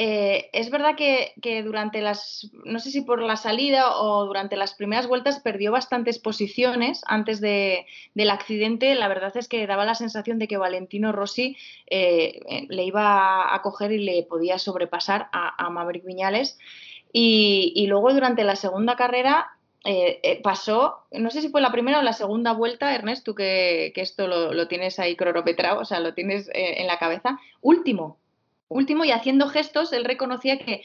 eh, es verdad que, durante las, no sé si por la salida o durante las primeras vueltas perdió bastantes posiciones antes del accidente. La verdad es que daba la sensación de que Valentino Rossi eh, eh, le iba a coger y le podía sobrepasar a, Maverick Viñales. Y, luego durante la segunda carrera pasó, no sé si fue la primera o la segunda vuelta, Ernest, tú que, esto lo, tienes ahí cronometrado, o sea, lo tienes en la cabeza, último, último y haciendo gestos, él reconocía que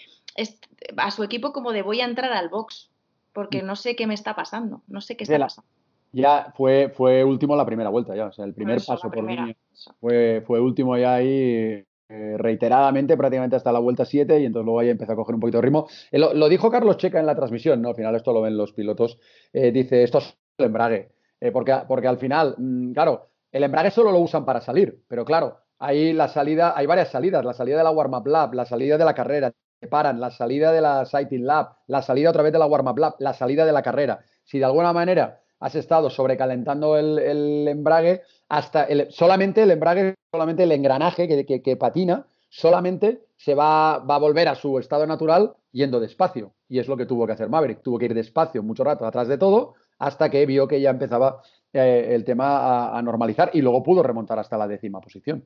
a su equipo como de voy a entrar al box, porque no sé qué me está pasando, no sé qué está pasando. Ya fue, fue último la primera vuelta, ya, o sea, el primer paso por mí fue, fue último ya ahí eh, reiteradamente, prácticamente hasta la vuelta 7, y entonces luego ahí empezó a coger un poquito de ritmo. Eh, lo, dijo Carlos Checa en la transmisión, ¿no? Al final esto lo ven los pilotos, eh, dice, esto es el embrague, porque, porque al final, mm, claro, el embrague solo lo usan para salir, pero claro, hay la salida, hay varias salidas, la salida de la warm-up lab, la salida de la carrera, se paran, la salida de la sighting lab, la salida otra vez de la warm-up lab, la salida de la carrera. Si de alguna manera has estado sobrecalentando el, embrague, hasta solamente el embrague, solamente el engranaje que, que, patina, solamente se va, va, a volver a su estado natural yendo despacio. Y es lo que tuvo que hacer Maverick. Tuvo que ir despacio mucho rato atrás de todo hasta que vio que ya empezaba eh, el tema a, normalizar y luego pudo remontar hasta la décima posición.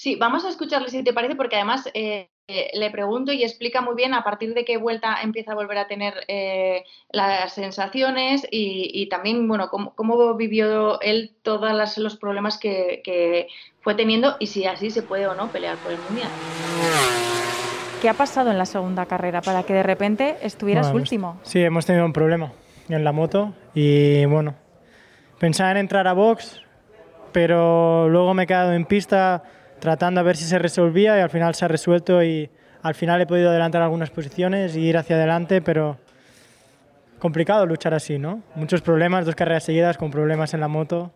Sí, vamos a escucharle si te parece, porque además eh, le pregunto y explica muy bien a partir de qué vuelta empieza a volver a tener eh, las sensaciones y, también, bueno, cómo, vivió él todos los problemas que, fue teniendo y si así se puede o no pelear por el Mundial. ¿Qué ha pasado en la segunda carrera para que de repente estuvieras último? Sí, hemos tenido un problema en la moto y bueno, pensaba en entrar a box, pero luego me he quedado en pista tratando a ver si se resolvía y al final se ha resuelto y al final he podido adelantar algunas posiciones y ir hacia adelante, pero complicado luchar así, ¿no? Muchos problemas, dos carreras seguidas con problemas en la moto.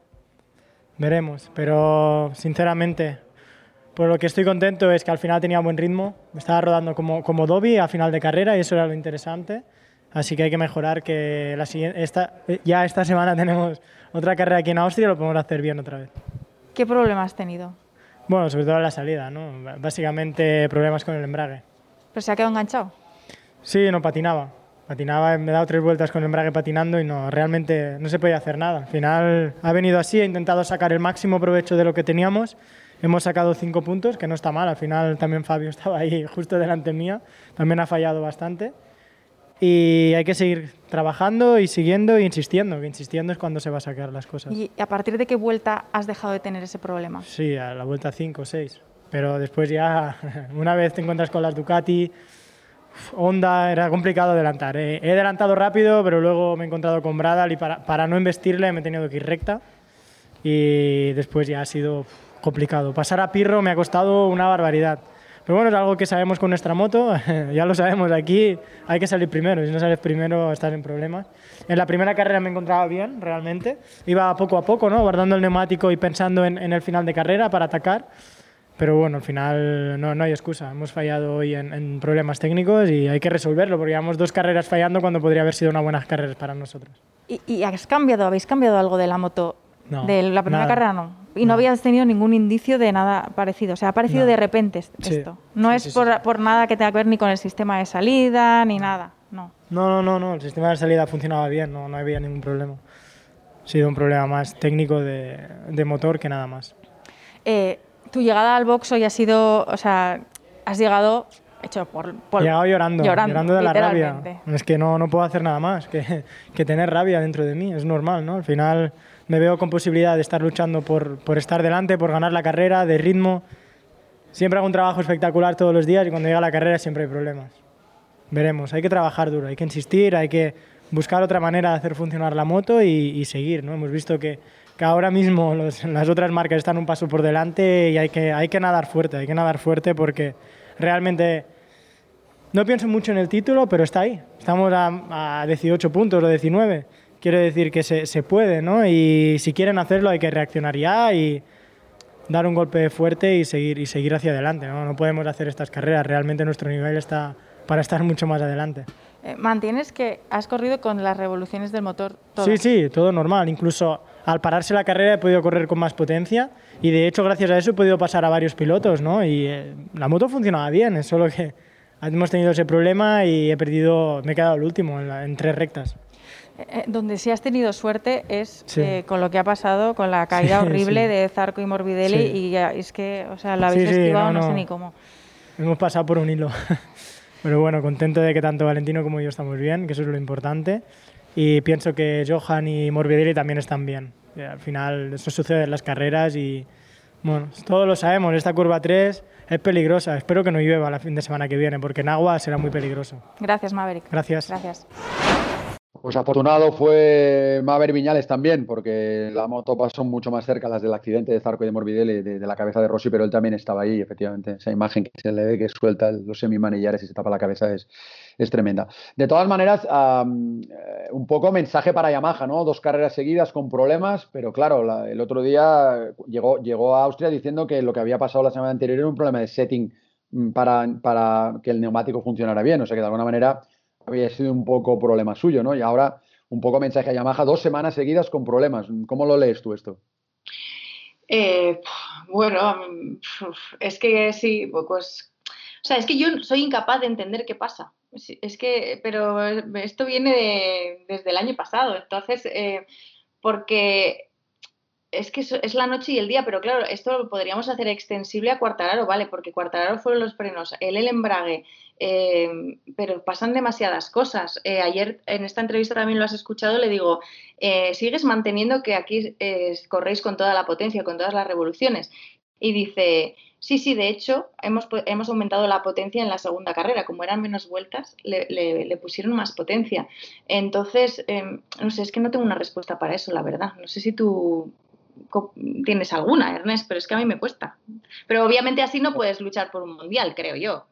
Veremos, pero sinceramente, por lo que estoy contento es que al final tenía buen ritmo, me estaba rodando como, como Dobby a final de carrera y eso era lo interesante. Así que hay que mejorar que la siguiente, ya esta semana [LAUGHS] tenemos otra carrera aquí en Austria y lo podemos hacer bien otra vez. ¿Qué problema has tenido? Bueno, sobre todo la salida, ¿no? Básicamente problemas con el embrague. ¿Pero se ha quedado enganchado? Sí, no patinaba. Patinaba, me he dado tres vueltas con el embrague patinando y no, realmente no se podía hacer nada. Al final ha venido así, he intentado sacar el máximo provecho de lo que teníamos. Hemos sacado cinco puntos, que no está mal. Al final también Fabio [LAUGHS] estaba ahí justo delante mía. También ha fallado bastante. Y hay que seguir trabajando y siguiendo e insistiendo, que insistiendo es cuando se va a sacar las cosas. ¿Y a partir de qué vuelta has dejado de tener ese problema? Sí, a la vuelta 5 o 6. Pero después ya, [LAUGHS] una vez te encuentras con las Ducati, Honda, era complicado adelantar. He adelantado rápido, pero luego me he encontrado con Bradal y para, para no investirle me he tenido que ir recta. Y después ya ha sido complicado. Pasar a Pirro me ha costado una barbaridad. Pero bueno, es algo que sabemos con nuestra moto, [LAUGHS] ya lo sabemos aquí, hay que salir primero, si no sales primero estás en problemas. En la primera carrera me encontraba bien, realmente, iba poco a poco, ¿no? guardando el neumático y pensando en, el final de carrera para atacar, pero bueno, al final no, no hay excusa, hemos fallado hoy en, problemas técnicos y hay que resolverlo, porque llevamos dos carreras fallando cuando podría haber sido una buena carrera para nosotros. ¿Y, ¿Y, has cambiado, habéis cambiado algo de la moto? De la primera carrera no. Y no. habías tenido ningún indicio de nada parecido. O sea, ha aparecido de repente esto. No es por, por, nada que tenga que ver ni con el sistema de salida ni nada. No. No, no, no, El sistema de salida funcionaba bien, no, no había ningún problema. Ha sido un problema más técnico de, de motor que nada más. Eh, tu llegada al box hoy ha sido, o sea, has llegado hecho por, por Llegado llorando, llorando, de la rabia. Es que no, no puedo hacer nada más que, que tener rabia dentro de mí, es normal, ¿no? Al final me veo con posibilidad de estar luchando por, por estar delante, por ganar la carrera, de ritmo. Siempre hago un trabajo espectacular todos los días y cuando llega la carrera siempre hay problemas. Veremos, hay que trabajar duro, hay que insistir, hay que buscar otra manera de hacer funcionar la moto y, y seguir, ¿no? Hemos visto que, que ahora mismo los- las otras marcas están un paso por delante y hay que, hay que nadar fuerte, hay que nadar fuerte porque realmente no pienso mucho en el título, pero está ahí. Estamos a, a 18 puntos o 19. Quiero decir que se, se puede, ¿no? Y si quieren hacerlo hay que reaccionar ya y dar un golpe fuerte y seguir, y seguir hacia adelante, ¿no? No podemos hacer estas carreras. Realmente nuestro nivel está para estar mucho más adelante. Eh, mantienes que has corrido con las revoluciones del motor todo. Sí, sí, todo normal. Incluso al pararse la carrera he podido correr con más potencia y de hecho gracias a eso he podido pasar a varios pilotos, ¿no? Y eh, la moto funcionaba bien, es solo que hemos tenido ese problema y he perdido, me he quedado el último en, la- en tres rectas. Eh, eh, donde sí has tenido suerte es Sí. eh, con lo que ha pasado, con la [LAUGHS] caída Sí, horrible sí. de Zarco y Morbidelli y ya, es que, o sea, lo habéis esquivado no, no, sé ni cómo. Hemos pasado por un hilo. [LAUGHS] Pero bueno, contento de que tanto Valentino como yo estamos bien, que eso es lo importante. Y pienso que Johan y Morbidelli también están bien. Y al final eso sucede en las carreras y bueno, todos lo sabemos, esta curva 3 es peligrosa. Espero que no llueva la fin de semana que viene porque en agua será muy peligroso. Gracias, Maverick. Gracias. Gracias. Pues afortunado fue Maverick Viñales también, porque la moto pasó mucho más cerca las del accidente de Zarco y de Morbidelli, de, la cabeza de Rossi, pero él también estaba ahí, efectivamente. Esa imagen que se le ve que suelta los semimanillares y se tapa la cabeza es, es tremenda. De todas maneras, eh, un poco mensaje para Yamaha, ¿no? Dos carreras seguidas con problemas, pero claro, la- el otro día llegó, llegó a Austria diciendo que lo que había pasado la semana anterior era un problema de setting mm, para, para que el neumático funcionara bien, o sea que de alguna manera había sido un poco problema suyo, ¿no? Y ahora un poco mensaje a Yamaha, dos semanas seguidas con problemas. ¿Cómo lo lees tú esto? Eh, bueno, es que sí, pues, o sea, es que yo soy incapaz de entender qué pasa. Es que, pero esto viene de- desde el año pasado, entonces, eh, porque es que es la noche y el día, pero claro, esto lo podríamos hacer extensible a Cuartararo, ¿vale? Porque Cuartararo fueron los frenos, él el embrague, eh, pero pasan demasiadas cosas. Eh, ayer en esta entrevista también lo has escuchado, le digo, eh, sigues manteniendo que aquí corréis con toda la potencia, con todas las revoluciones. Y dice, sí, sí, de hecho, hemos, hemos aumentado la potencia en la segunda carrera. Como eran menos vueltas, le, le- le pusieron más potencia. Entonces, eh, no sé, es que no tengo una respuesta para eso, la verdad. No sé si tú tienes alguna, Ernest, pero es que a mí me cuesta. Pero obviamente así no puedes luchar por un mundial, creo yo.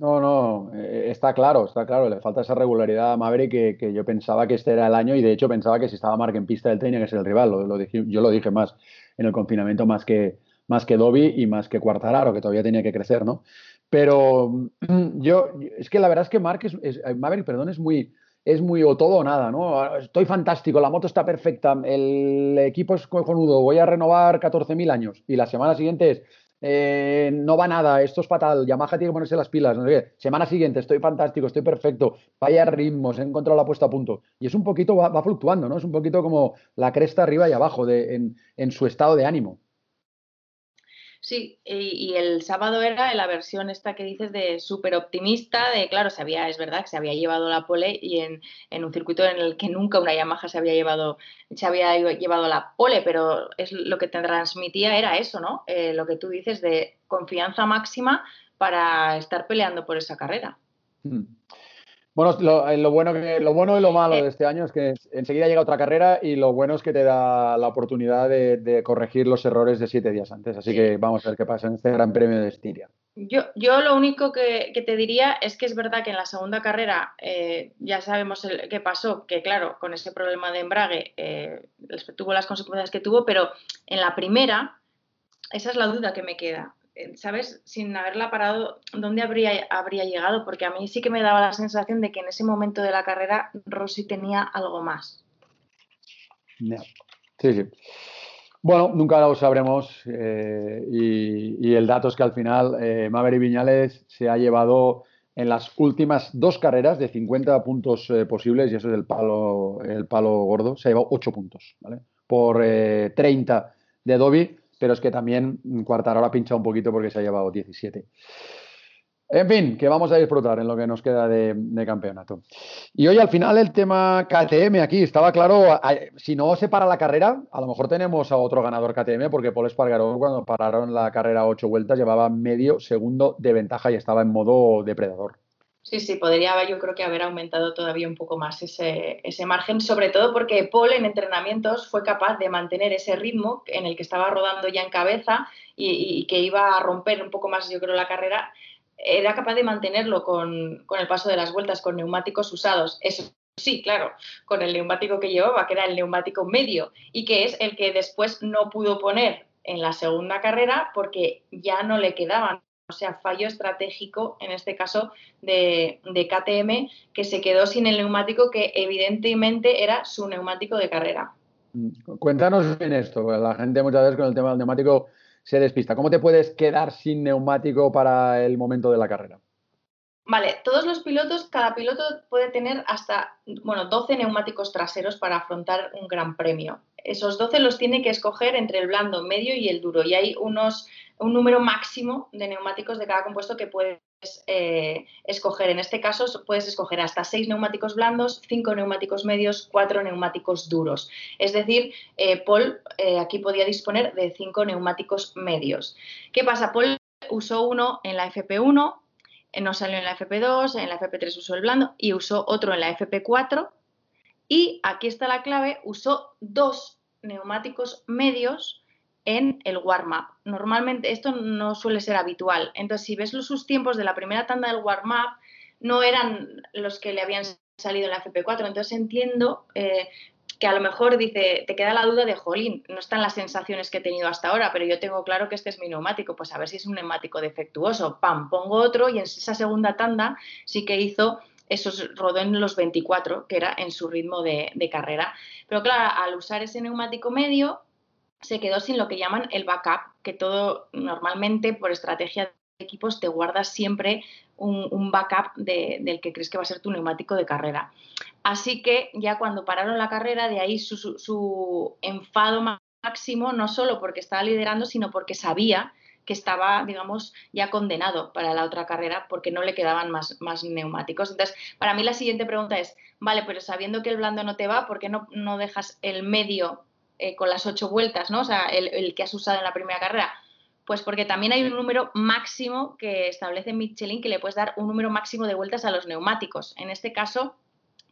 No, no, eh, está claro, está claro. Le falta esa regularidad a Maverick que, yo pensaba que este era el año y de hecho pensaba que si estaba Mark en pista él tenía que ser el rival. Yo lo dije más en el confinamiento más que, más que Dobby y más que Quartararo, que todavía tenía que crecer, ¿no? Pero mm, yo, es que la verdad es que Mark es, es- eh, Maverick, perdón, es muy, es muy o todo o nada, ¿no? Estoy fantástico, la moto está perfecta, el equipo es cojonudo, voy a renovar 14.000 años y la semana siguiente es eh, no va nada, esto es fatal, Yamaha tiene que ponerse las pilas, no sé qué. Semana siguiente, estoy fantástico, estoy perfecto, vaya ritmos, he encontrado la puesta a punto. Y es un poquito, va, va fluctuando, ¿no? Es un poquito como la cresta arriba y abajo de, en, en su estado de ánimo. Sí, y, y el sábado era la versión esta que dices de súper optimista, de claro, se había, es verdad que se había llevado la pole y en, en un circuito en el que nunca una Yamaha se había llevado, se había llevado la pole, pero es lo que te transmitía era eso, ¿no? Eh, lo que tú dices de confianza máxima para estar peleando por esa carrera. Mm. Bueno, lo, eh, lo bueno que, lo bueno y lo malo de este año es que enseguida llega otra carrera y lo bueno es que te da la oportunidad de, de corregir los errores de siete días antes. Así que vamos a ver qué pasa en este Gran Premio de Estiria. Yo, yo lo único que, que te diría es que es verdad que en la segunda carrera eh, ya sabemos el, qué pasó, que claro, con ese problema de embrague eh, tuvo las consecuencias que tuvo, pero en la primera, esa es la duda que me queda. Eh, ¿Sabes? Sin haberla parado, ¿dónde habría, habría llegado? Porque a mí sí que me daba la sensación de que en ese momento de la carrera Rossi tenía algo más. Sí, sí. Bueno, nunca lo sabremos eh, y, el dato es que al final eh, Maverick Viñales se ha llevado en las últimas dos carreras de 50 puntos eh, posibles, y eso es el palo, el palo gordo, se ha llevado 8 puntos, ¿vale? Por eh, 30 de Dobby, pero es que también Quartararo ha pinchado un poquito porque se ha llevado 17. En fin, que vamos a disfrutar en lo que nos queda de, campeonato. Y hoy al final el tema KTM aquí, estaba claro, si no se para la carrera, a lo mejor tenemos a otro ganador KTM, porque Paul Espargaró cuando pararon la carrera ocho vueltas llevaba medio segundo de ventaja y estaba en modo depredador. Sí, sí, podría yo creo que haber aumentado todavía un poco más ese, margen, sobre todo porque Paul en entrenamientos fue capaz de mantener ese ritmo en el que estaba rodando ya en cabeza y, que iba a romper un poco más, yo creo, la carrera, era capaz de mantenerlo con, con el paso de las vueltas, con neumáticos usados. Eso sí, claro, con el neumático que llevaba, que era el neumático medio y que es el que después no pudo poner en la segunda carrera porque ya no le quedaban o sea, fallo estratégico, en este caso de, KTM, que se quedó sin el neumático que evidentemente era su neumático de carrera. Mm, cuéntanos bien esto, la gente muchas veces con el tema del neumático se despista. ¿Cómo te puedes quedar sin neumático para el momento de la carrera? Vale, todos los pilotos, cada piloto puede tener hasta, bueno, 12 neumáticos traseros para afrontar un gran premio. Esos 12 los tiene que escoger entre el blando, medio y el duro. Y hay unos un número máximo de neumáticos de cada compuesto que puedes eh, escoger. En este caso puedes escoger hasta seis neumáticos blandos, cinco neumáticos medios, cuatro neumáticos duros. Es decir, eh, Paul eh, aquí podía disponer de cinco neumáticos medios. ¿Qué pasa? Paul usó uno en la FP1, no salió en la FP2, en la FP3 usó el blando y usó otro en la FP4. Y aquí está la clave, usó dos neumáticos medios en el warm-up. Normalmente esto no suele ser habitual. Entonces, si ves los, sus tiempos de la primera tanda del warm-up, no eran los que le habían salido en la FP4. Entonces entiendo eh, que a lo mejor dice, te queda la duda de, jolín, no están las sensaciones que he tenido hasta ahora, pero yo tengo claro que este es mi neumático, pues a ver si es un neumático defectuoso. Pam, pongo otro y en esa segunda tanda sí que hizo esos rodó en los 24, que era en su ritmo de, carrera. Pero claro, al usar ese neumático medio, se quedó sin lo que llaman el backup, que todo normalmente por estrategia equipos te guardas siempre un, backup del que crees que va a ser tu neumático de carrera. Así que ya cuando pararon la carrera, de ahí su, enfado máximo, no solo porque estaba liderando, sino porque sabía que estaba, digamos, ya condenado para la otra carrera porque no le quedaban más, neumáticos. Entonces, para mí la siguiente pregunta es, vale, pero sabiendo que el blando no te va, ¿por qué no, no dejas el medio eh, con las ocho vueltas, ¿no? O sea, el, que has usado en la primera carrera. Pues porque también hay un número máximo que establece Michelin que le puedes dar un número máximo de vueltas a los neumáticos. En este caso,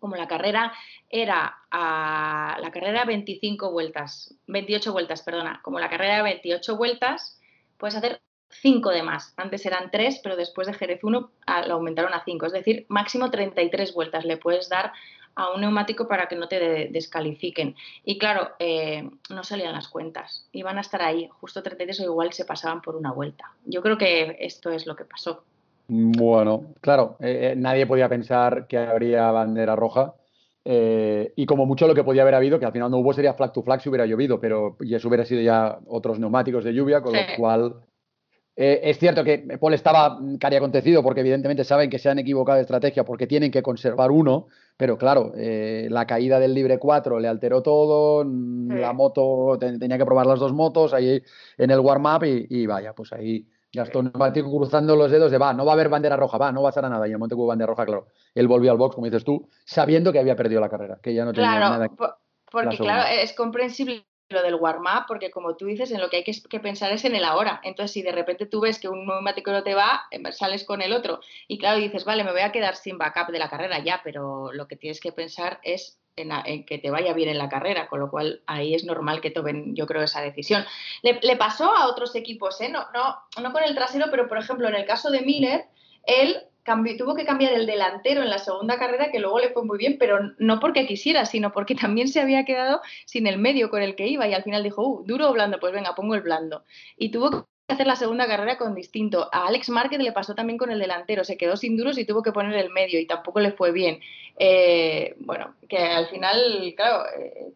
como la carrera era a la carrera 25 vueltas, 28 vueltas, perdona, como la carrera de 28 vueltas, puedes hacer 5 de más. Antes eran 3, pero después de Jerez 1 lo aumentaron a 5, es decir, máximo 33 vueltas le puedes dar a un neumático para que no te descalifiquen. Y claro, eh, no salían las cuentas. Iban a estar ahí, justo 33 o igual se pasaban por una vuelta. Yo creo que esto es lo que pasó. Bueno, claro, eh, eh, nadie podía pensar que habría bandera roja. y como mucho lo que podía haber habido, que al final no hubo, sería flag to flag si hubiera llovido, pero y eso hubiera sido ya otros neumáticos de lluvia, con lo cual eh, es cierto que Paul estaba cari acontecido porque evidentemente saben que se han equivocado de estrategia porque tienen que conservar uno, pero claro, eh, la caída del libre 4 le alteró todo, la moto tenía que probar las dos motos ahí en el warm-up y, vaya, pues ahí Gastón neumático cruzando los dedos de va, no va a haber bandera roja, va, no va a ser nada. Y en el momento que hubo bandera roja, claro, él volvió al box, como dices tú, sabiendo que había perdido la carrera, que ya no tenía nada. Porque claro, es comprensible lo del warm-up, porque como tú dices, en lo que hay que, pensar es en el ahora. Entonces, si de repente tú ves que un neumático no te va, eh, sales con el otro. Y claro, dices, vale, me voy a quedar sin backup de la carrera ya, pero lo que tienes que pensar es en, que te vaya bien en la carrera, con lo cual ahí es normal que tomen, yo creo, esa decisión. Le, pasó a otros equipos, ¿eh? no, no, no con el trasero, pero por ejemplo, en el caso de Miller, él tuvo que cambiar el delantero en la segunda carrera, que luego le fue muy bien, pero no porque quisiera, sino porque [LAUGHS] también se había quedado sin el medio con el que iba y al final dijo, uh, duro o blando, pues venga, pongo el blando. Y tuvo que hacer la segunda carrera con distinto. A Alex Márquez le pasó también con el delantero, se quedó sin duros y tuvo que poner el medio y tampoco le fue bien. Eh, bueno, que al final, claro, eh,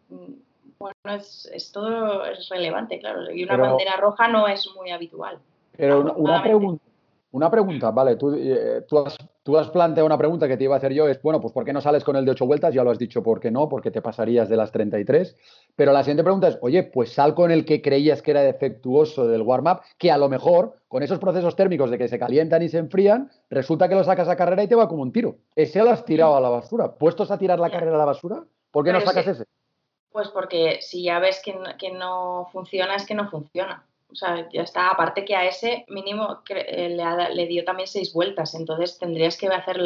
bueno, es, todo es relevante, claro, y una bandera roja no es muy habitual. Pero una, pregunta Una pregunta, vale, tú, eh, tú, has, tú, has, planteado una pregunta que te iba a hacer yo, es, bueno, pues ¿por qué no sales con el de 8 vueltas? Ya lo has dicho, ¿por qué no? Porque te pasarías de las 33. Pero la siguiente pregunta es, oye, pues sal con el que creías que era defectuoso del warm-up, que a lo mejor, con esos procesos térmicos de que se calientan y se enfrían, resulta que lo sacas a carrera y te va como un tiro. Ese lo has tirado a la basura. ¿Puestos a tirar la carrera a la basura? ¿Por qué no sacas ese? Pues porque si ya ves que que no funciona, es que no funciona. O sea, ya está. Aparte que a ese mínimo eh, le, le, dio también seis vueltas, entonces tendrías que hacer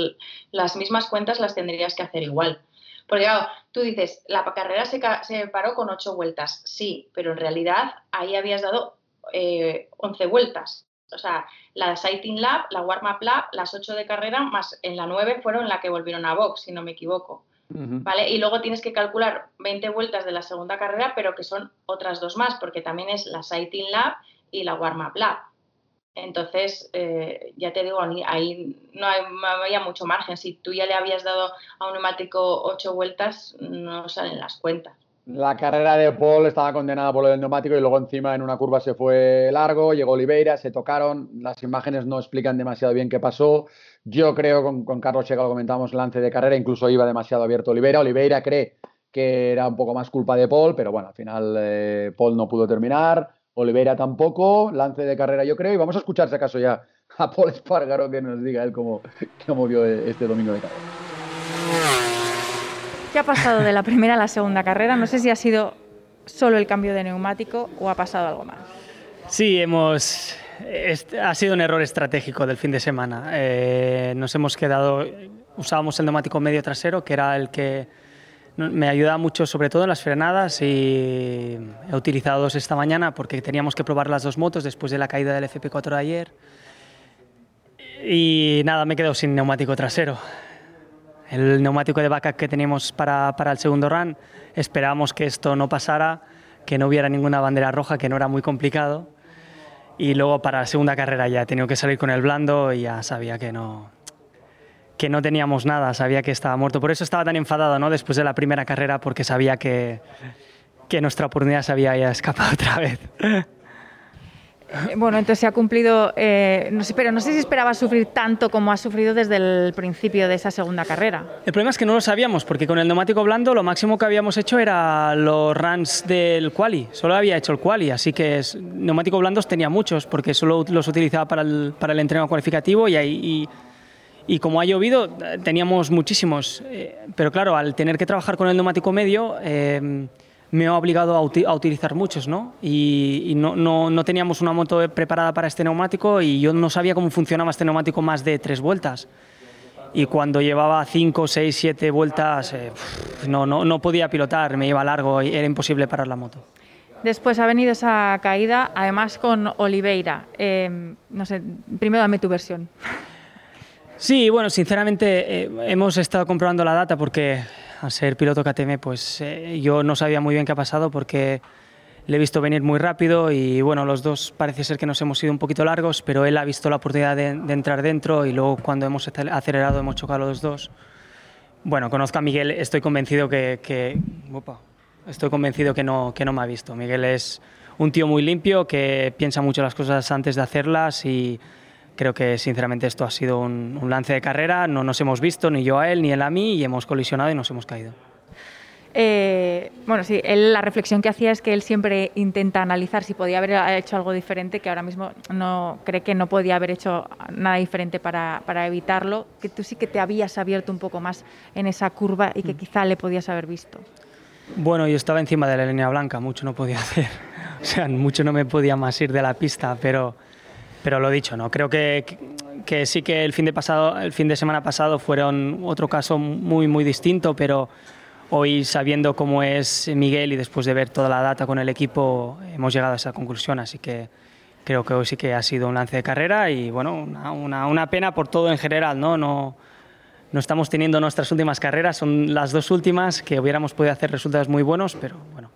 las mismas cuentas, las tendrías que hacer igual. Porque claro, tú dices, la carrera se, se paró con ocho vueltas, sí, pero en realidad ahí habías dado eh, once vueltas. O sea, la Sighting Lab, la Warm Up Lab, las ocho de carrera, más en la nueve fueron la que volvieron a box, si no me equivoco. ¿Vale? Y luego tienes que calcular 20 vueltas de la segunda carrera, pero que son otras dos más, porque también es la Sighting Lab y la Warm Up Lab. Entonces, eh, ya te digo, ahí no, había mucho margen. Si tú ya le habías dado a un neumático 8 vueltas, no salen las cuentas. La carrera de Paul estaba condenada por lo del neumático y luego encima en una curva se fue largo, llegó Oliveira, se tocaron, las imágenes no explican demasiado bien qué pasó. Yo creo, con, con Carlos Checa lo comentábamos, lance de carrera, incluso iba demasiado abierto Oliveira. Oliveira cree que era un poco más culpa de Paul, pero bueno, al final eh, Paul no pudo terminar, Oliveira tampoco, lance de carrera yo creo, y vamos a escuchar si acaso ya a Paul Espargaro que nos diga él cómo, cómo vio este domingo de carrera. ¿Qué ha pasado de la primera a la segunda carrera? No sé si ha sido solo el cambio de neumático o ha pasado algo más. Sí, hemos, ha sido un error estratégico del fin de semana. Eh, nos hemos quedado, usábamos el neumático medio trasero, que era el que me ayudaba mucho, sobre todo en las frenadas, y he utilizado dos esta mañana porque teníamos que probar las dos motos después de la caída del FP4 de ayer. Y nada, me he quedado sin neumático trasero el neumático de backup que teníamos para, para el segundo run. Esperábamos que esto no pasara, que no hubiera ninguna bandera roja, que no era muy complicado. Y luego para la segunda carrera ya he tenido que salir con el blando y ya sabía que no, que no teníamos nada, sabía que estaba muerto. Por eso estaba tan enfadado ¿no? después de la primera carrera, porque sabía que, que nuestra oportunidad se había escapado [LAUGHS] otra vez. Eh, bueno, entonces se ha cumplido, eh, no sé, pero no sé si esperaba sufrir tanto como ha sufrido desde el principio de esa segunda carrera. El problema es que no lo sabíamos, porque con el neumático blando lo máximo que habíamos hecho era los runs del quali, solo había hecho el quali, así que es, neumáticos blandos tenía muchos, porque solo los utilizaba para el, para el entreno cualificativo y, y, y como ha llovido teníamos muchísimos, eh, pero claro, al tener que trabajar con el neumático medio me ha obligado a, utilizar muchos, ¿no? Y, no, no, no, teníamos una moto preparada para este neumático y yo no sabía cómo funcionaba este neumático más de tres vueltas. Y cuando llevaba cinco, seis, siete vueltas, eh, no, no, no podía pilotar, me iba largo y era imposible parar la moto. Después ha venido esa caída, además con Oliveira. Eh, no sé, primero dame tu versión. Sí, bueno, sinceramente eh, hemos estado comprobando la data porque al ser piloto KTM, pues eh, yo no sabía muy bien qué ha pasado porque le he visto venir muy rápido y bueno, los dos parece ser que nos hemos ido un poquito largos, pero él ha visto la oportunidad de, entrar dentro y luego cuando hemos acelerado hemos chocado los dos. Bueno, conozco a Miguel, estoy convencido que, estoy convencido que no, que no me ha visto. Miguel es un tío muy limpio que piensa mucho las cosas antes de hacerlas y Creo que sinceramente esto ha sido un, lance de carrera, no nos hemos visto ni yo a él ni él a mí y hemos colisionado y nos hemos caído. Eh, bueno, sí, él, la reflexión que hacía es que él siempre intenta analizar si podía haber hecho algo diferente, que ahora mismo no cree que no podía haber hecho nada diferente para, para, evitarlo, que tú sí que te habías abierto un poco más en esa curva y que mm. quizá le podías haber visto. Bueno, yo estaba encima de la línea blanca, mucho no podía [LAUGHS] hacer, o sea, mucho no me podía más ir de la pista, pero pero lo dicho, ¿no? Creo que, que, sí que el fin, de pasado, el fin de semana pasado fueron otro caso muy, muy distinto, pero hoy sabiendo cómo es Miguel y después de ver toda la data con el equipo, hemos llegado a esa conclusión, así que creo que hoy sí que ha sido un lance de carrera y bueno, una, una, pena por todo en general, ¿no? No, no estamos teniendo nuestras últimas carreras, son las dos últimas que hubiéramos podido hacer resultados muy buenos, pero bueno,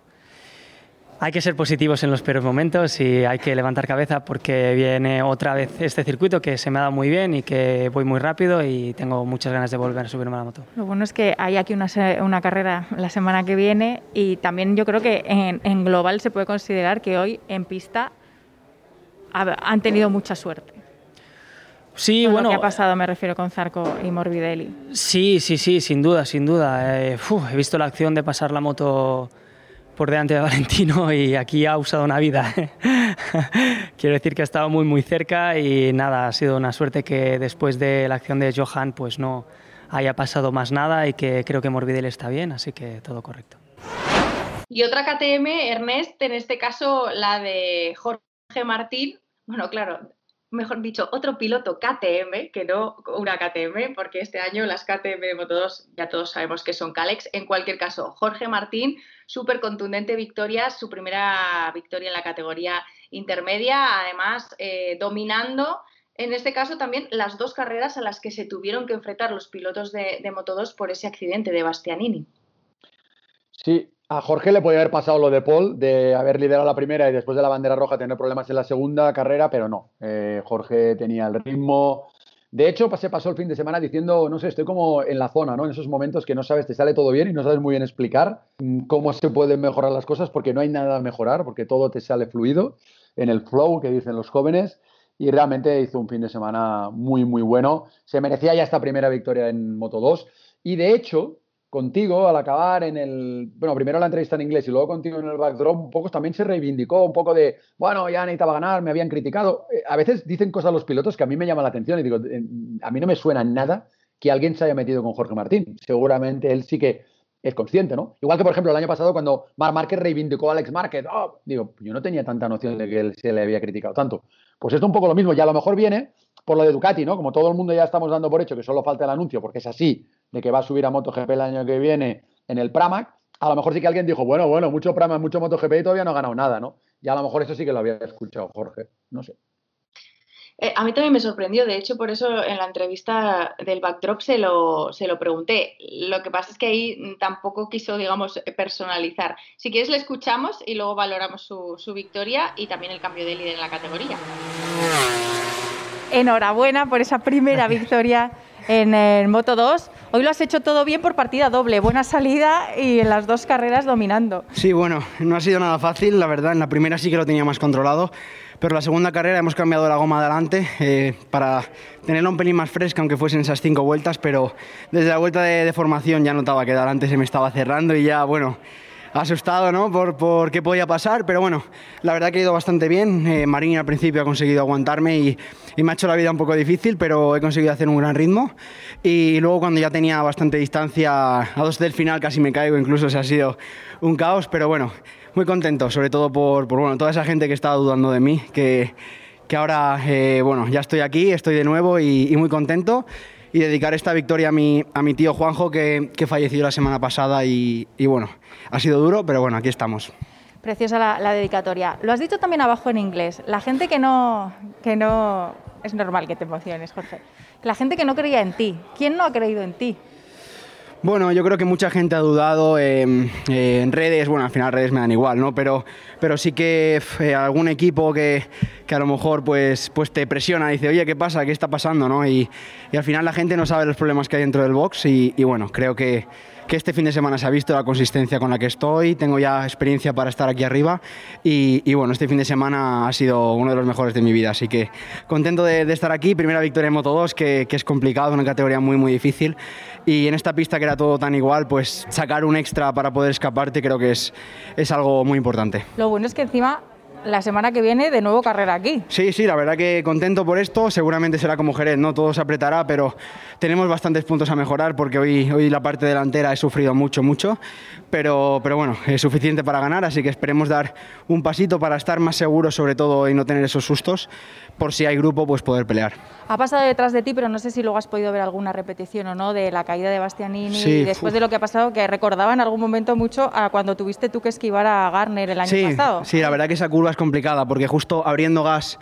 hay que ser positivos en los peores momentos y hay que levantar cabeza porque viene otra vez este circuito que se me ha dado muy bien y que voy muy rápido y tengo muchas ganas de volver a subirme a la moto. Lo bueno es que hay aquí una, una carrera la semana que viene y también yo creo que en, en global se puede considerar que hoy en pista han tenido mucha suerte. Sí, Con bueno. Lo que ha pasado, me refiero con Zarco y Morbidelli. Sí, sí, sí, sin duda, sin duda. Eh, uf, he visto la acción de pasar la moto por delante de Valentino y aquí ha usado una vida. [LAUGHS] Quiero decir que ha estado muy, muy cerca y nada, ha sido una suerte que después de la acción de Johan pues no haya pasado más nada y que creo que Morbidelli está bien, así que todo correcto. Y otra KTM, Ernest, en este caso la de Jorge Martín. Bueno, claro, mejor dicho, otro piloto KTM, que no una KTM, porque este año las KTM de Moto2 ya todos sabemos que son Calex. En cualquier caso, Jorge Martín, súper contundente victoria, su primera victoria en la categoría intermedia, además eh, dominando. En este caso también las dos carreras a las que se tuvieron que enfrentar los pilotos de, de Moto2 por ese accidente de Bastianini. Sí, a Jorge le podía haber pasado lo de Paul, de haber liderado la primera y después de la bandera roja tener problemas en la segunda carrera, pero no. Eh, Jorge tenía el ritmo. De hecho, se pasó el fin de semana diciendo, no sé, estoy como en la zona, ¿no? En esos momentos que no sabes, te sale todo bien y no sabes muy bien explicar cómo se pueden mejorar las cosas, porque no hay nada a mejorar, porque todo te sale fluido, en el flow que dicen los jóvenes, y realmente hizo un fin de semana muy, muy bueno. Se merecía ya esta primera victoria en Moto 2, y de hecho, contigo al acabar en el, bueno, primero la entrevista en inglés y luego contigo en el backdrop, un poco también se reivindicó un poco de, bueno, ya necesitaba ganar, me habían criticado. Eh, a veces dicen cosas los pilotos que a mí me llaman la atención y digo, eh, a mí no me suena nada que alguien se haya metido con Jorge Martín. Seguramente él sí que es consciente, ¿no? Igual que, por ejemplo, el año pasado cuando Marc Márquez reivindicó a Alex Márquez, oh, digo, yo no tenía tanta noción de que él se le había criticado tanto. Pues esto un poco lo mismo, y a lo mejor viene por lo de Ducati, ¿no? Como todo el mundo ya estamos dando por hecho que solo falta el anuncio, porque es así, de que va a subir a MotoGP el año que viene en el Pramac, a lo mejor sí que alguien dijo, bueno, bueno, mucho Pramac, mucho MotoGP y todavía no ha ganado nada, ¿no? Y a lo mejor eso sí que lo había escuchado Jorge, no sé. Eh, a mí también me sorprendió, de hecho, por eso en la entrevista del backdrop se lo, se lo pregunté. Lo que pasa es que ahí tampoco quiso, digamos, personalizar. Si quieres, le escuchamos y luego valoramos su, su victoria y también el cambio de líder en la categoría. Enhorabuena por esa primera [LAUGHS] victoria en el Moto 2. Hoy lo has hecho todo bien por partida doble, buena salida y en las dos carreras dominando. Sí, bueno, no ha sido nada fácil, la verdad. En la primera sí que lo tenía más controlado, pero la segunda carrera hemos cambiado la goma adelante eh, para tenerla un pelín más fresca, aunque fuesen esas cinco vueltas, pero desde la vuelta de, de formación ya notaba que adelante se me estaba cerrando y ya, bueno, asustado ¿no? por, por qué podía pasar, pero bueno, la verdad que ha ido bastante bien. Eh, Marín al principio ha conseguido aguantarme y, y, me ha hecho la vida un poco difícil, pero he conseguido hacer un gran ritmo. Y luego cuando ya tenía bastante distancia, a dos del final casi me caigo, incluso se ha sido un caos, pero bueno, muy contento, sobre todo por, por bueno, toda esa gente que estaba dudando de mí, que, que ahora eh, bueno, ya estoy aquí, estoy de nuevo y, y muy contento y dedicar esta victoria a mi, a mi tío Juanjo, que, que falleció la semana pasada y, y, bueno, ha sido duro, pero bueno, aquí estamos. Preciosa la, la, dedicatoria. Lo has dicho también abajo en inglés. La gente que no, que no... Es normal que te emociones, Jorge. La gente que no creía en ti. ¿Quién no ha creído en ti? Bueno, yo creo que mucha gente ha dudado eh, eh, en redes, bueno, al final redes me dan igual, ¿no? Pero, pero sí que eh, algún equipo que, que, a lo mejor pues, pues te presiona, dice, oye, ¿qué pasa? ¿Qué está pasando? ¿no? Y, y al final la gente no sabe los problemas que hay dentro del box y, y bueno, creo que, que este fin de semana se ha visto la consistencia con la que estoy, tengo ya experiencia para estar aquí arriba y, bueno, este fin de semana ha sido uno de los mejores de mi vida, así que contento de, estar aquí, primera victoria en Moto 2, que, que, es complicado, una categoría muy muy difícil y en esta pista que era todo tan igual, pues sacar un extra para poder escaparte creo que es, es algo muy importante. Lo bueno es que encima la semana que viene de nuevo carrera aquí. Sí, sí, la verdad que contento por esto. Seguramente será como Jerez, no todo se apretará, pero tenemos bastantes puntos a mejorar porque hoy, hoy la parte delantera he sufrido mucho, mucho. Pero, pero bueno, es suficiente para ganar, así que esperemos dar un pasito para estar más seguros, sobre todo, y no tener esos sustos, por si hay grupo, pues poder pelear. Ha pasado detrás de ti, pero no sé si luego has podido ver alguna repetición o no de la caída de Bastianini sí, y después uf. de lo que ha pasado, que recordaba en algún momento mucho a cuando tuviste tú que esquivar a Garner el año sí, pasado. Sí, la verdad que esa curva es complicada porque justo abriendo gas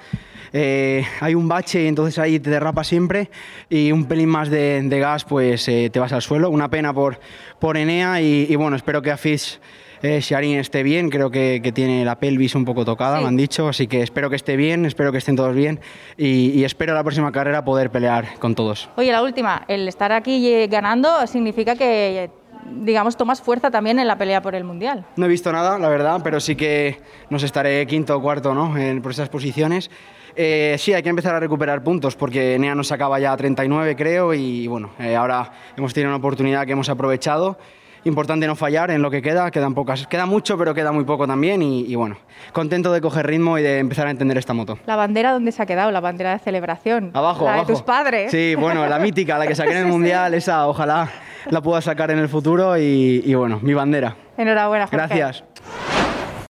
eh, hay un bache y entonces ahí te derrapa siempre y un pelín más de, de gas pues eh, te vas al suelo. Una pena por, por Enea y, y bueno, espero que a Fish eh, Sharin esté bien, creo que, que, tiene la pelvis un poco tocada, sí. me han dicho, así que espero que esté bien, espero que estén todos bien y, y, espero la próxima carrera poder pelear con todos. Oye, la última, el estar aquí ganando significa que digamos, tomas fuerza también en la pelea por el Mundial. No he visto nada, la verdad, pero sí que nos estaré quinto o cuarto ¿no? en, por esas posiciones Eh, sí, hay que empezar a recuperar puntos porque Nea nos sacaba ya 39, creo, y bueno, eh, ahora hemos tenido una oportunidad que hemos aprovechado. Importante no fallar en lo que queda, quedan pocas. Queda mucho, pero queda muy poco también. Y, y bueno, contento de coger ritmo y de empezar a entender esta moto. ¿La bandera dónde se ha quedado? La bandera de celebración. Abajo, la abajo. de tus padres. Sí, bueno, la mítica, la que saqué en el [LAUGHS] Mundial, esa ojalá la pueda sacar en el futuro. Y, y bueno, mi bandera. Enhorabuena, Jorge. Gracias.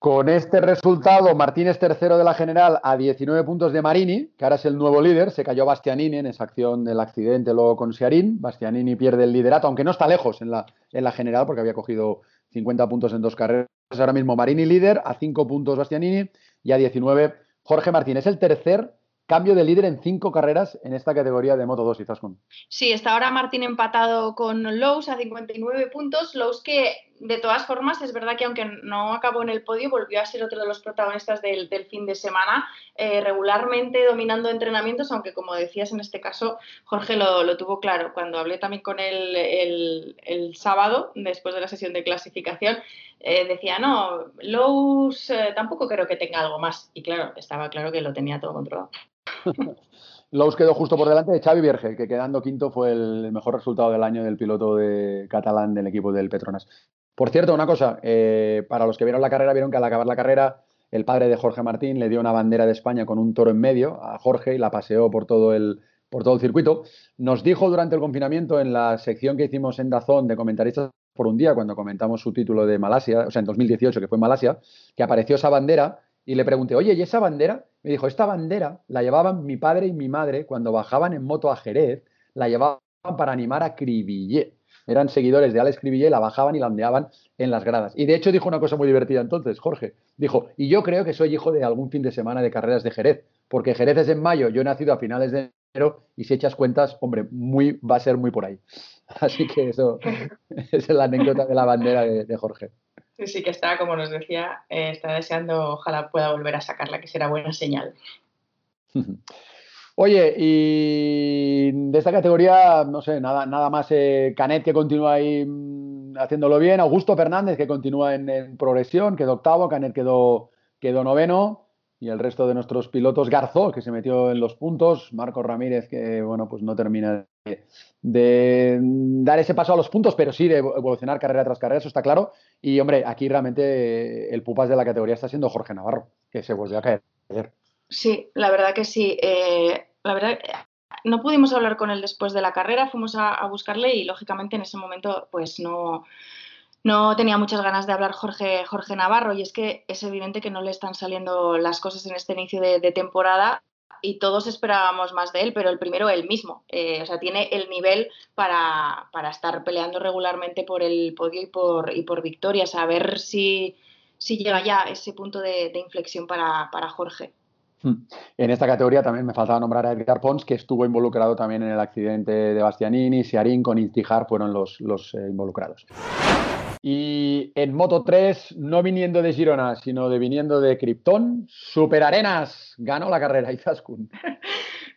Con este resultado, Martínez tercero de la general a 19 puntos de Marini, que ahora es el nuevo líder. Se cayó Bastianini en esa acción del accidente luego con Siarín. Bastianini pierde el liderato, aunque no está lejos en la, en la general porque había cogido 50 puntos en dos carreras. Ahora mismo Marini líder, a 5 puntos Bastianini y a 19 Jorge Martínez. El tercer cambio de líder en cinco carreras en esta categoría de Moto 2, Izaskun. Sí, está ahora Martín empatado con Lowe's a 59 puntos. Lowe's que, de todas formas, es verdad que aunque no acabó en el podio, volvió a ser otro de los protagonistas del, fin de semana, eh, regularmente dominando entrenamientos, aunque como decías en este caso, Jorge lo, lo tuvo claro. Cuando hablé también con él el, el, sábado, después de la sesión de clasificación, eh, decía, no, Lowe's eh, tampoco creo que tenga algo más. Y claro, estaba claro que lo tenía todo controlado. [LAUGHS] Lowe's quedó justo por delante de Xavi Vierge, que quedando quinto fue el mejor resultado del año del piloto de catalán del equipo del Petronas. Por cierto, una cosa, eh, para los que vieron la carrera, vieron que al acabar la carrera, el padre de Jorge Martín le dio una bandera de España con un toro en medio a Jorge y la paseó por todo el, por todo el circuito. Nos dijo durante el confinamiento en la sección que hicimos en Dazón de comentaristas por un día, cuando comentamos su título de Malasia, o sea, en 2018, que fue en Malasia, que apareció esa bandera y le pregunté, oye, ¿y esa bandera? Me dijo, esta bandera la llevaban mi padre y mi madre cuando bajaban en moto a Jerez, la llevaban para animar a Cribillé. Eran seguidores de Alex Cribillé, la bajaban y la ondeaban en las gradas. Y de hecho dijo una cosa muy divertida entonces, Jorge. Dijo, y yo creo que soy hijo de algún fin de semana de carreras de Jerez, porque Jerez es en mayo, yo he nacido a finales de enero y si echas cuentas, hombre, muy, va a ser muy por ahí. [LAUGHS] Así que eso [LAUGHS] es la anécdota de la bandera de, de Jorge. Sí, que está, como nos decía, eh, está deseando, ojalá pueda volver a sacarla, que será buena señal. [LAUGHS] Oye, y de esta categoría, no sé, nada, nada más eh, Canet que continúa ahí mmm, haciéndolo bien, Augusto Fernández que continúa en, en, progresión, quedó octavo, Canet quedó, quedó noveno, y el resto de nuestros pilotos, Garzó, que se metió en los puntos, Marcos Ramírez, que bueno, pues no termina de, dar ese paso a los puntos, pero sí de evolucionar carrera tras carrera, eso está claro. Y hombre, aquí realmente el pupas de la categoría está siendo Jorge Navarro, que se volvió a caer ayer. Sí, la verdad que sí. Eh, la verdad, no pudimos hablar con él después de la carrera, fuimos a, buscarle y lógicamente en ese momento pues no no tenía muchas ganas de hablar Jorge, Jorge Navarro y es que es evidente que no le están saliendo las cosas en este inicio de temporada y todos esperábamos más de él, pero el primero él mismo. Eh, o sea, tiene el nivel para, para, estar peleando regularmente por el podio y por, y por victorias, a ver si, si llega ya ese punto de, inflexión para, para Jorge. En esta categoría también me faltaba nombrar a Edgar Pons, que estuvo involucrado también en el accidente de Bastianini, Siarín con Intijar fueron los, los eh, involucrados. Y en Moto 3, no viniendo de Girona, sino de viniendo de Krypton, Super Arenas ganó la carrera, [LAUGHS] Izaskun.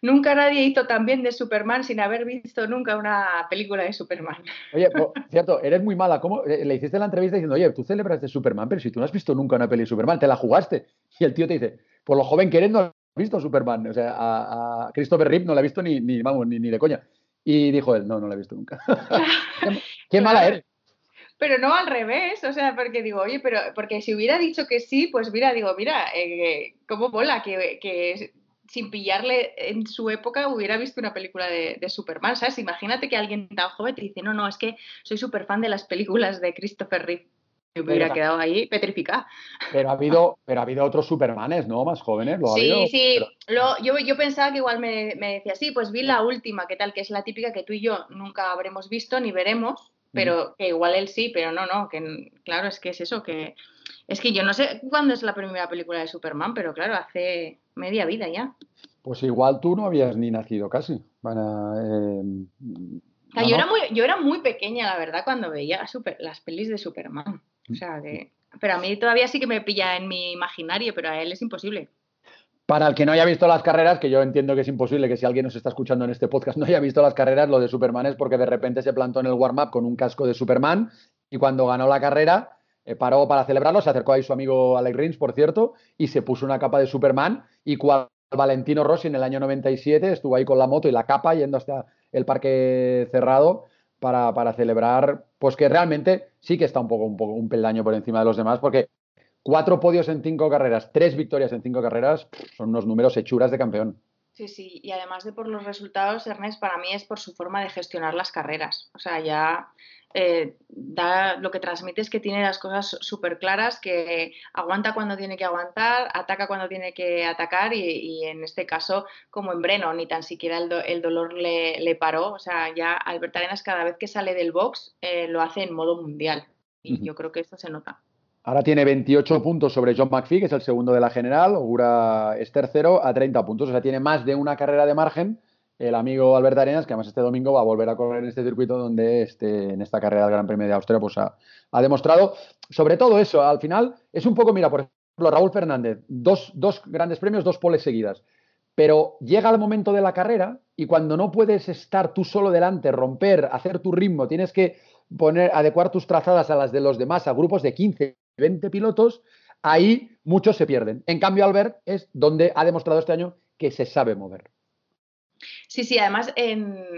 nunca nadie hizo tan bien de Superman sin haber visto nunca una película de Superman. Oye, por [LAUGHS] cierto, eres muy mala. ¿Cómo le hiciste la entrevista diciendo, oye, tú celebras de Superman, pero si tú no has visto nunca una peli de Superman, te la jugaste? Y el tío te dice, por lo joven que eres, no has visto Superman. O sea, a, a Christopher Reeve no la he visto ni, ni vamos, ni, ni, de coña. Y dijo él, no, no la he visto nunca. [LAUGHS] qué, qué mala eres pero no al revés, o sea, porque digo, oye, pero porque si hubiera dicho que sí, pues mira, digo, mira, eh, cómo mola que, que, sin pillarle en su época hubiera visto una película de, de, Superman, ¿sabes? Imagínate que alguien tan joven te dice, no, no, es que soy súper fan de las películas de Christopher Reeve. Me hubiera quedado ahí petrificada. Pero ha habido, pero ha habido otros Supermanes, ¿no? Más jóvenes. ¿lo sí, ha habido? sí. Pero... Lo, yo, yo pensaba que igual me, me decía, sí, pues vi la última, ¿qué tal? Que es la típica que tú y yo nunca habremos visto ni veremos pero que igual él sí, pero no, no, que claro, es que es eso, que es que yo no sé cuándo es la primera película de Superman, pero claro, hace media vida ya. Pues igual tú no habías ni nacido casi. Bueno, eh, o sea, yo, era muy, yo era muy pequeña, la verdad, cuando veía super, las pelis de Superman. O sea, que, pero a mí todavía sí que me pilla en mi imaginario, pero a él es imposible. Para el que no haya visto las carreras, que yo entiendo que es imposible que si alguien nos está escuchando en este podcast no haya visto las carreras, lo de Superman es porque de repente se plantó en el warm-up con un casco de Superman y cuando ganó la carrera eh, paró para celebrarlo, se acercó ahí su amigo Alex Rins, por cierto, y se puso una capa de Superman y cuando Valentino Rossi en el año 97, estuvo ahí con la moto y la capa yendo hasta el parque cerrado para, para celebrar, pues que realmente sí que está un poco, un poco un peldaño por encima de los demás, porque cuatro podios en cinco carreras, tres victorias en cinco carreras, son unos números hechuras de campeón. Sí, sí, y además de por los resultados, Ernest, para mí es por su forma de gestionar las carreras. O sea, ya eh, da, lo que transmite es que tiene las cosas súper claras, que aguanta cuando tiene que aguantar, ataca cuando tiene que atacar y, en este caso, como en Breno, ni tan siquiera el, dolor le, paró. O sea, ya Albert Arenas cada vez que sale del box eh, lo hace en modo mundial y yo creo que esto se nota. Ahora tiene 28 puntos sobre John McPhee, que es el segundo de la general. Ogura es tercero a 30 puntos. O sea, tiene más de una carrera de margen el amigo Albert Arenas, que además este domingo va a volver a correr en este circuito donde este, en esta carrera del Gran Premio de Austria pues ha, demostrado. Sobre todo eso, al final es un poco, mira, por ejemplo, Raúl Fernández, dos, dos grandes premios, dos poles seguidas. Pero llega el momento de la carrera y cuando no puedes estar tú solo delante, romper, hacer tu ritmo, tienes que poner, adecuar tus trazadas a las de los demás, a grupos de 15, 20 pilotos, ahí muchos se pierden. En cambio, Albert es donde ha demostrado este año que se sabe mover. Sí, sí, además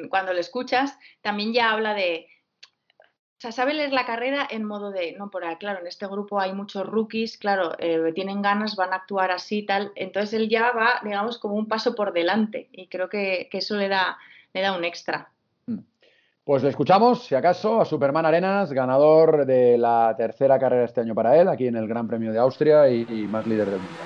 cuando lo escuchas también ya habla de, o sea, sabe leer la carrera en modo de, no, por ahí, claro, en este grupo hay muchos rookies, claro, eh, tienen ganas, van a actuar así tal, entonces él ya va, digamos, como un paso por delante y creo que, eso le da, le da un extra. Pues le escuchamos, si acaso, a Superman Arenas, ganador de la tercera carrera este año para él, aquí en el Gran Premio de Austria y, más líder del mundo.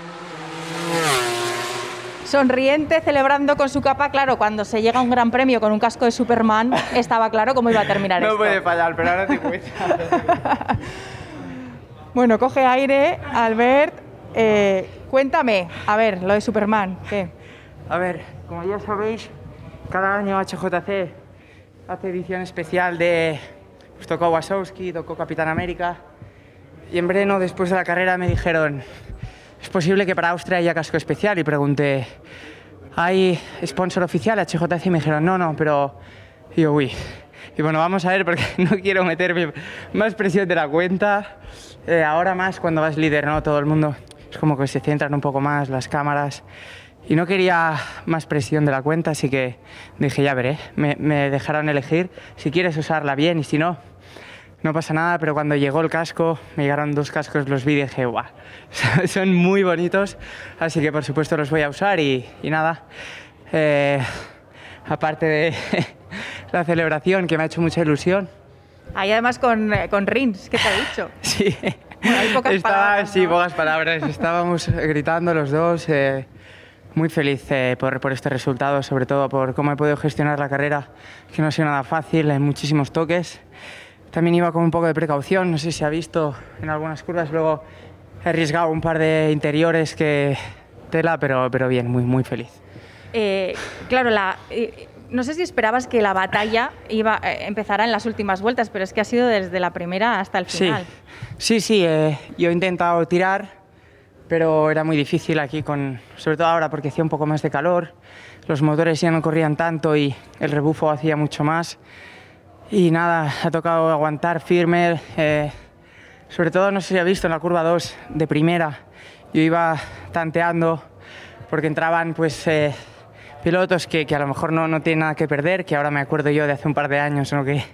Sonriente, celebrando con su capa, claro, cuando se llega a un gran premio con un casco de Superman, estaba claro cómo iba a terminar no puede fallar, pero ahora te cuesta. [LAUGHS] bueno, coge aire, Albert. Eh, cuéntame, a ver, lo de Superman, ¿qué? A ver, como ya sabéis, cada año HJC hace edición especial de... Pues tocó Wasowski, tocó Capitán América. Y en Breno, después de la carrera, me dijeron, es posible que para Austria haya casco especial. Y pregunté, ¿hay sponsor oficial HJC? Y me dijeron, no, no, pero... Y yo, uy. Y bueno, vamos a ver porque [LAUGHS] no quiero meterme más presión de la cuenta. Eh, ahora más cuando vas líder, ¿no? Todo el mundo es como que se centran un poco más las cámaras y no quería más presión de la cuenta, así que dije, ya veré, me, dejaron elegir si quieres usarla bien y si no, no pasa nada, pero cuando llegó el casco, me llegaron dos cascos, los vi y dije, guau, [LAUGHS] son muy bonitos, así que por supuesto los voy a usar y, nada, eh, aparte de [LAUGHS] la celebración que me ha hecho mucha ilusión. Ahí además con, eh, con Rins, ¿qué te ha dicho? [LAUGHS] Sí, hay pocas palabras, sí, pocas palabras, estábamos gritando los dos. Eh, muy feliz eh, por, por, este resultado, sobre todo por cómo he podido gestionar la carrera, que no ha sido nada fácil, hay muchísimos toques. También iba con un poco de precaución, no sé si ha visto en algunas curvas, luego he arriesgado un par de interiores que tela, pero, pero bien, muy, muy feliz. Eh, claro, la, eh, no sé si esperabas que la batalla iba empezara en las últimas vueltas, pero es que ha sido desde la primera hasta el final. Sí, sí, sí yo he intentado tirar pero era muy difícil aquí, con, sobre todo ahora porque hacía un poco más de calor, los motores ya no corrían tanto y el rebufo hacía mucho más. Y nada, ha tocado aguantar firme, eh, sobre todo no sé si ha visto en la curva 2 de primera, yo iba tanteando porque entraban pues eh, pilotos que, que, a lo mejor no, no tienen nada que perder, que ahora me acuerdo yo de hace un par de años, ¿no? que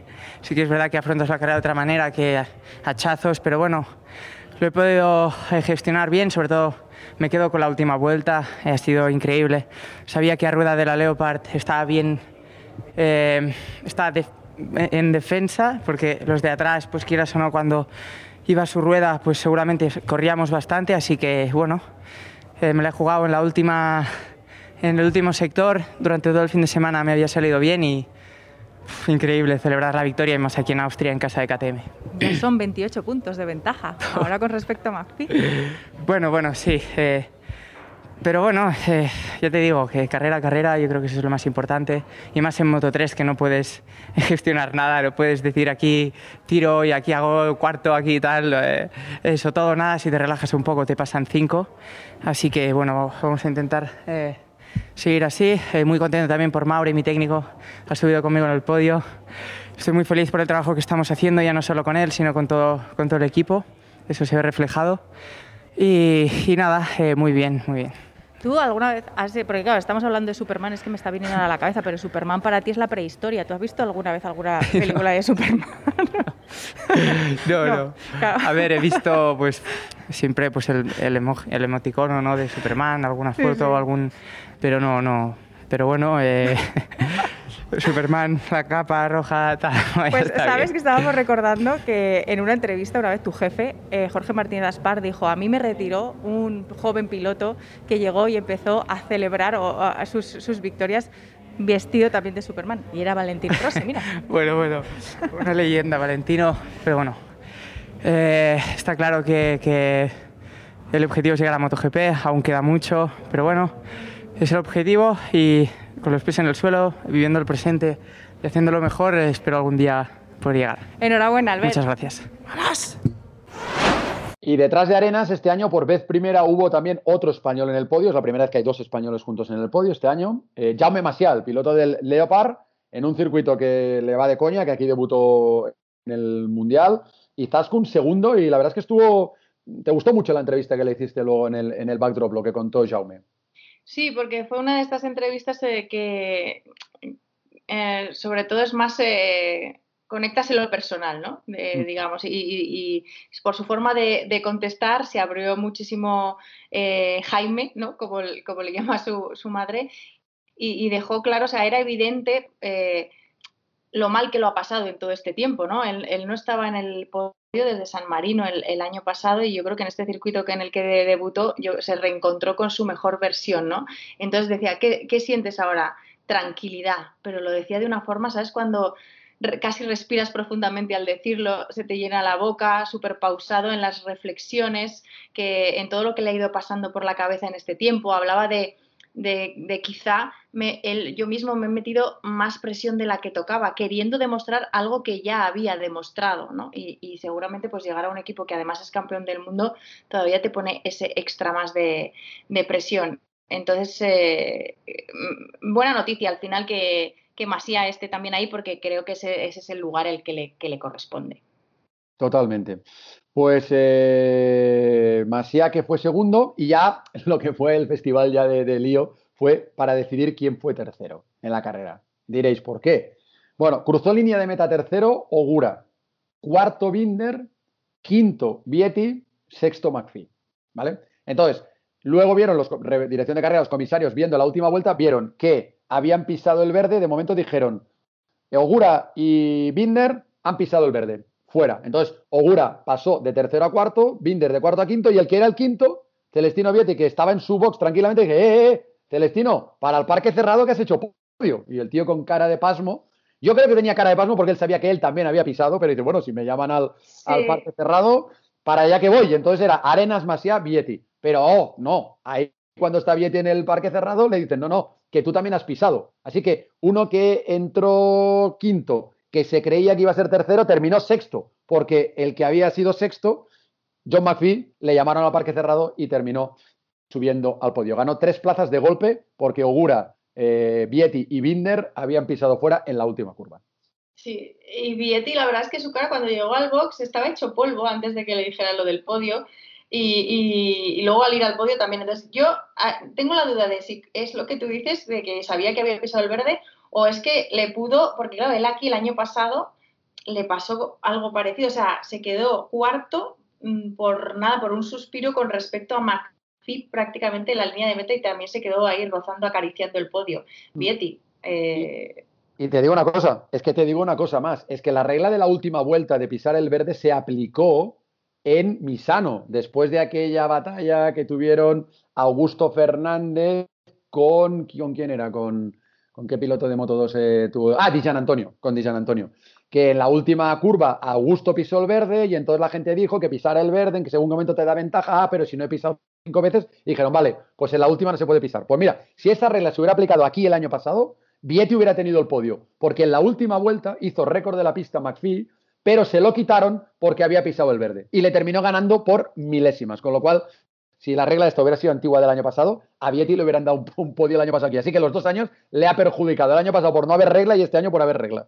sí que es verdad que afrontas la carrera de otra manera, que hachazos, pero bueno, lo he podido eh, gestionar bien, sobre todo me quedo con la última vuelta, ha sido increíble. Sabía que a rueda de la Leopard estaba bien, eh, estaba en defensa, porque los de atrás, pues quieras o no, cuando iba a su rueda, pues seguramente corríamos bastante, así que bueno, eh, me la he jugado en la última, en el último sector, durante todo el fin de semana me había salido bien y increíble celebrar la victoria y más aquí en Austria, en casa de KTM. Ya son 28 puntos de ventaja, ahora con respecto a McPhee. [LAUGHS] bueno, bueno, sí. Eh, pero bueno, eh, ya te digo que carrera a carrera yo creo que eso es lo más importante. Y más en Moto 3 que no puedes [LAUGHS] gestionar nada, no puedes decir aquí tiro y aquí hago cuarto, aquí tal. Eh, eso todo, nada, si te relajas un poco te pasan cinco. Así que bueno, vamos a intentar seguir así. Eh, muy contento también por Mauri, mi técnico, ha subido conmigo en el podio. Estoy muy feliz por el trabajo que estamos haciendo, ya no solo con él, sino con todo, con todo el equipo. Eso se ve reflejado. Y, nada, eh, muy bien, muy bien. ¿Tú alguna vez has, porque claro, estamos hablando de Superman, es que me está viniendo a la cabeza, pero Superman para ti es la prehistoria. ¿Tú has visto alguna vez alguna [LAUGHS] película de Superman? [LAUGHS] no, no. [LAUGHS] A ver, he visto pues siempre pues el, el, el emoticono ¿no? de Superman, alguna foto, algún... Pero no, no. Pero bueno, eh, Superman, la capa roja, tal. [LAUGHS] Pues sabes que estábamos recordando que en una entrevista una vez tu jefe, eh, Jorge Martínez Aspar, dijo, a mí me retiró un joven piloto que llegó y empezó a celebrar sus, sus victorias vestido también de Superman. Y era Valentino Rossi, mira. [LAUGHS] bueno, bueno, una leyenda, Valentino. Pero bueno, eh, está claro que, que, el objetivo es llegar a MotoGP, aún queda mucho, pero bueno, es el objetivo y con los pies en el suelo, viviendo el presente y haciendo lo mejor, espero algún día poder llegar. Enhorabuena, Albert. Muchas gracias. ¡Vamos! Y detrás de Arenas, este año, por vez primera, hubo también otro español en el podio. Es la primera vez que hay dos españoles juntos en el podio este año. Eh, Jaume Masial, piloto del Leopard, en un circuito que le va de coña, que aquí debutó en el Mundial. Y Zaskun segundo, y la verdad es que estuvo. ¿Te gustó mucho la entrevista que le hiciste luego en el, en el backdrop, lo que contó Jaume? Sí, porque fue una de estas entrevistas eh, que, eh, sobre todo, es más. Eh, conectas en lo personal, ¿no? Mm. digamos, y, por su forma de, contestar se abrió muchísimo eh, Jaime, ¿no? Como, como, le llama su, su madre, y, dejó claro, o sea, era evidente eh, lo mal que lo ha pasado en todo este tiempo, ¿no? Él, no estaba en el desde San Marino el, año pasado y yo creo que en este circuito que en el que debutó se reencontró con su mejor versión, ¿no? Entonces decía, ¿qué, ¿qué sientes ahora? Tranquilidad, pero lo decía de una forma, ¿sabes? Cuando casi respiras profundamente al decirlo, se te llena la boca, súper pausado en las reflexiones, que en todo lo que le ha ido pasando por la cabeza en este tiempo. Hablaba de, de, quizá yo mismo me he metido más presión de la que tocaba, queriendo demostrar algo que ya había demostrado, ¿no? Y, seguramente pues llegar a un equipo que además es campeón del mundo todavía te pone ese extra más de, presión. Entonces, eh, mm, buena noticia al final que, Masía esté también ahí porque creo que ese, es el lugar el que le, corresponde. Totalmente. Pues eh, Masía que fue segundo y ya [LAUGHS] lo que fue el festival ya de, Lío fue para decidir quién fue tercero en la carrera. Diréis, ¿por qué? Bueno, cruzó línea de meta tercero Ogura, cuarto Binder, quinto Vieti, sexto McPhee, ¿vale? Entonces, luego vieron los dirección de carrera, los comisarios viendo la última vuelta, vieron que habían pisado el verde, de momento dijeron, Ogura y Binder han pisado el verde, fuera. Entonces, Ogura pasó de tercero a cuarto, Binder de cuarto a quinto, y el que era el quinto, Celestino Vietti, que estaba en su box tranquilamente, dije, eh, eh, eh, Celestino, para el parque cerrado que has hecho podio. Y el tío con cara de pasmo, yo creo que tenía cara de pasmo porque él sabía que él también había pisado, pero dice, bueno, si me llaman al, al parque cerrado, para allá que voy. Entonces era Arenas Masia Vietti. Pero, oh, no, ahí cuando está Vietti en el parque cerrado, le dicen, no, no, que tú también has pisado. Así que uno que entró quinto, que se creía que iba a ser tercero, terminó sexto, porque el que había sido sexto, John McPhee, le llamaron al parque cerrado y terminó subiendo al podio. Ganó tres plazas de golpe porque Ogura, eh, Vietti y Binder habían pisado fuera en la última curva. Sí, y Vietti, la verdad es que su cara cuando llegó al box estaba hecho polvo antes de que le dijera lo del podio y, luego al ir al podio también. Entonces, yo ah, tengo la duda de si es lo que tú dices, de que sabía que había pisado el verde, o es que le pudo, porque claro, él aquí el año pasado le pasó algo parecido, o sea, se quedó cuarto mm, por nada, por un suspiro con respecto a Prácticamente en la línea de meta y también se quedó ahí rozando, acariciando el podio. Mm. Vietti. Eh, y te digo una cosa, es que te digo una cosa más, es que la regla de la última vuelta de pisar el verde se aplicó en Misano, después de aquella batalla que tuvieron Augusto Fernández con. ¿Con quién era? ¿Con, con qué piloto de Moto 2 eh, tuvo? Ah, Dijan Antonio, con Dijan Antonio. Que en la última curva Augusto pisó el verde y entonces la gente dijo que pisara el verde, en que según momento te da ventaja, ah, pero si no he pisado cinco veces, dijeron, vale, pues en la última no se puede pisar. Pues mira, si esa regla se hubiera aplicado aquí el año pasado, Vietti hubiera tenido el podio, porque en la última vuelta hizo récord de la pista McPhee pero se lo quitaron porque había pisado el verde y le terminó ganando por milésimas, con lo cual si la regla de esto hubiera sido antigua del año pasado, a Vietti le hubieran dado un, podio el año pasado aquí. Así que los dos años le ha perjudicado. El año pasado por no haber regla y este año por haber regla.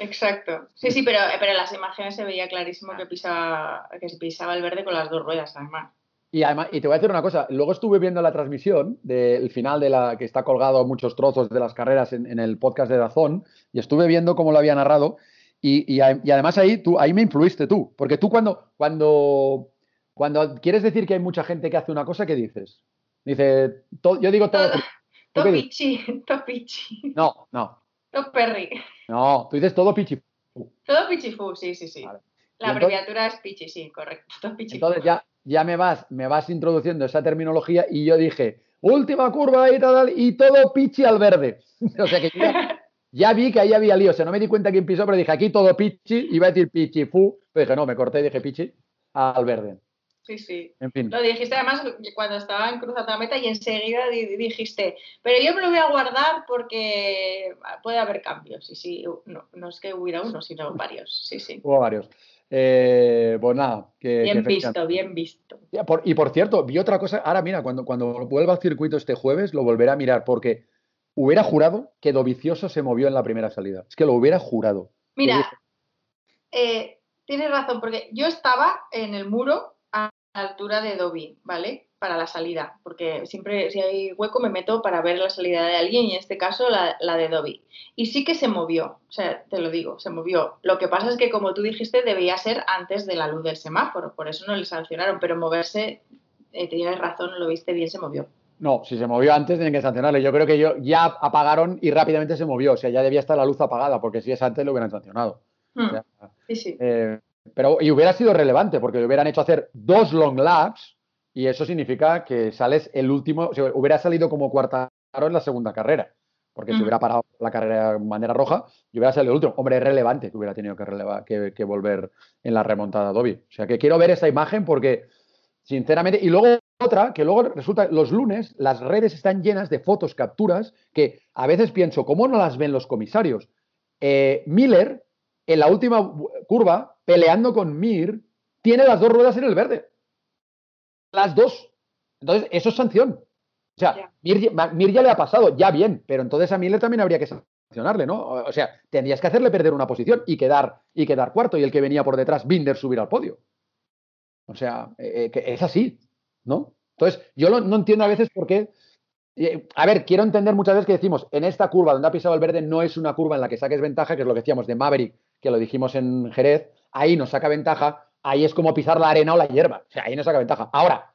Exacto. Sí, sí, pero, pero en las imágenes se veía clarísimo que pisaba, que pisaba el verde con las dos ruedas, además. Y, además, y te voy a decir una cosa, luego estuve viendo la transmisión del final de la que está colgado muchos trozos de las carreras en, el podcast de Dazón y estuve viendo cómo lo había narrado y, y, además ahí, tú, ahí me influiste tú, porque tú cuando, cuando, cuando quieres decir que hay mucha gente que hace una cosa, ¿qué dices? Dice, yo digo todo. Topichi, [LAUGHS] [LAUGHS] topichi. No, no. Toperri. No, tú dices todo pichi. Todo pichifu, sí, sí, sí. La abreviatura es pichi, sí, correcto. Entonces ya, ya me vas, me vas introduciendo esa terminología y yo dije, última curva y tal, y todo pichi al verde. [LAUGHS] o sea que ya, vi que ahí había lío. O sea, no me di cuenta quién pisó, pero dije, aquí todo pichi, iba a decir pichi fu, pero dije, no, me corté y dije pichi al verde. Sí, sí. En fin. Lo dijiste además cuando estaba en cruzando la meta y enseguida dijiste, pero yo me lo voy a guardar porque puede haber cambios. Sí, sí, no, no es que hubiera uno, sino varios. Sí, sí. Hubo varios. Eh, pues nada. Que, bien visto, bien visto. y por cierto, vi otra cosa. Ahora, mira, cuando, cuando vuelva al circuito este jueves, lo volveré a mirar porque hubiera jurado que Dovicioso se movió en la primera salida. Es que lo hubiera jurado. Mira, eh, tienes razón, porque yo estaba en el muro a la altura de Dobby, ¿vale? Para la salida, porque siempre si hay hueco me meto para ver la salida de alguien y en este caso la, de Dobby. Y sí que se movió, o sea, te lo digo, se movió. Lo que pasa es que como tú dijiste debía ser antes de la luz del semáforo, por eso no le sancionaron, pero moverse, eh, tienes razón, lo viste bien, se movió. No, si se movió antes tienen que sancionarle. Yo creo que yo, ya apagaron y rápidamente se movió, o sea, ya debía estar la luz apagada, porque si es antes lo hubieran sancionado. Hmm. sí, sí. Eh, pero, y hubiera sido relevante, porque le hubieran hecho hacer dos long laps y eso significa que sales el último, o sea, hubiera salido como cuarta en la segunda carrera, porque si hubiera parado la carrera de manera roja, yo hubiera salido el último. Hombre, es relevante que hubiera tenido que, relevar, que, volver en la remontada Dobby. O sea, que quiero ver esa imagen porque, sinceramente, y luego otra, que luego resulta, los lunes las redes están llenas de fotos, capturas, que a veces pienso, ¿cómo no las ven los comisarios? Eh, Miller, en la última curva, peleando con Mir, tiene las dos ruedas en el verde las dos. Entonces, eso es sanción. O sea, Mir, ya le ha pasado, ya bien, pero entonces a Miller también habría que sancionarle, ¿no? O sea, tendrías que hacerle perder una posición y quedar, y quedar cuarto y el que venía por detrás, Binder, subir al podio. O sea, eh, eh, es así, ¿no? Entonces, yo no entiendo a veces por qué. Eh, a ver, quiero entender muchas veces que decimos, en esta curva donde ha pisado el verde no es una curva en la que saques ventaja, que es lo que decíamos de Maverick, que lo dijimos en Jerez, ahí nos saca ventaja, ahí es como pisar la arena o la hierba. O sea, ahí no saca ventaja. Ahora,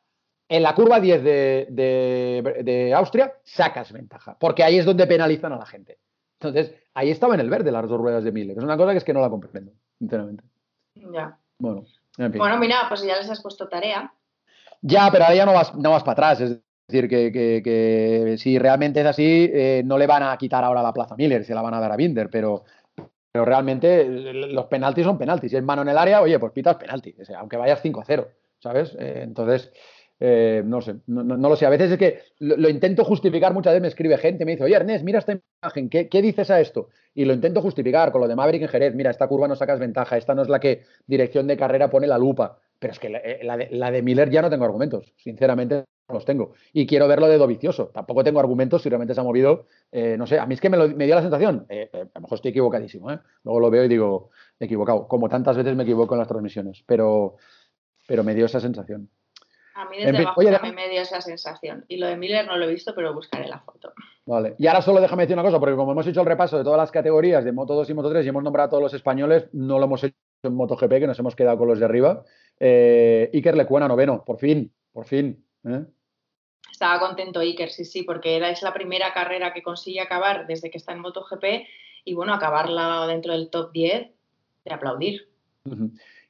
en la curva 10 de, Austria sacas ventaja, porque ahí es donde penalizan a la gente. Entonces, ahí estaba en el verde las dos ruedas de Miller. Es una cosa que es que no la comprendo, sinceramente. Ya. Bueno, Bueno, mira, pues ya les has puesto tarea. Ya, pero ahora ya no vas, no vas para atrás. Es decir, que, si realmente es así, eh, no le van a quitar ahora la plaza a Miller, se la van a dar a Binder, pero, pero realmente eh, los penaltis son penaltis. Si es mano en el área, oye, pues pitas penalti, aunque vayas 5-0, ¿sabes? Eh, entonces, eh, no sé, no, lo sé. A veces es que lo, intento justificar, muchas veces me escribe gente, me dice, oye Ernest, mira esta imagen, ¿qué, dices a esto? Y lo intento justificar con lo de Maverick en Jerez, mira, esta curva no sacas ventaja, esta no es la que dirección de carrera pone la lupa. Pero es que la, eh, de, Miller ya no tengo argumentos, sinceramente los tengo. Y quiero ver lo de Dovicioso. Tampoco tengo argumentos si realmente se ha movido. Eh, no sé, a mí es que me, me dio la sensación, a lo mejor estoy equivocadísimo, luego lo veo y digo, equivocado, como tantas veces me equivoco en las transmisiones, pero, pero me dio esa sensación. A mí desde abajo también me dio esa sensación. Y lo de Miller no lo he visto, pero buscaré la foto. Vale. Y ahora solo déjame decir una cosa, porque como hemos hecho el repaso de todas las categorías de Moto 2 y Moto 3 y hemos nombrado a todos los españoles, no lo hemos hecho en MotoGP, que nos hemos quedado con los de arriba. Eh, Iker Lecuena, noveno, por fin, por fin. ¿eh? Estaba contento Iker, sí, sí, porque era, es la primera carrera que consigue acabar desde que está en MotoGP y bueno, acabarla dentro del top 10, de aplaudir.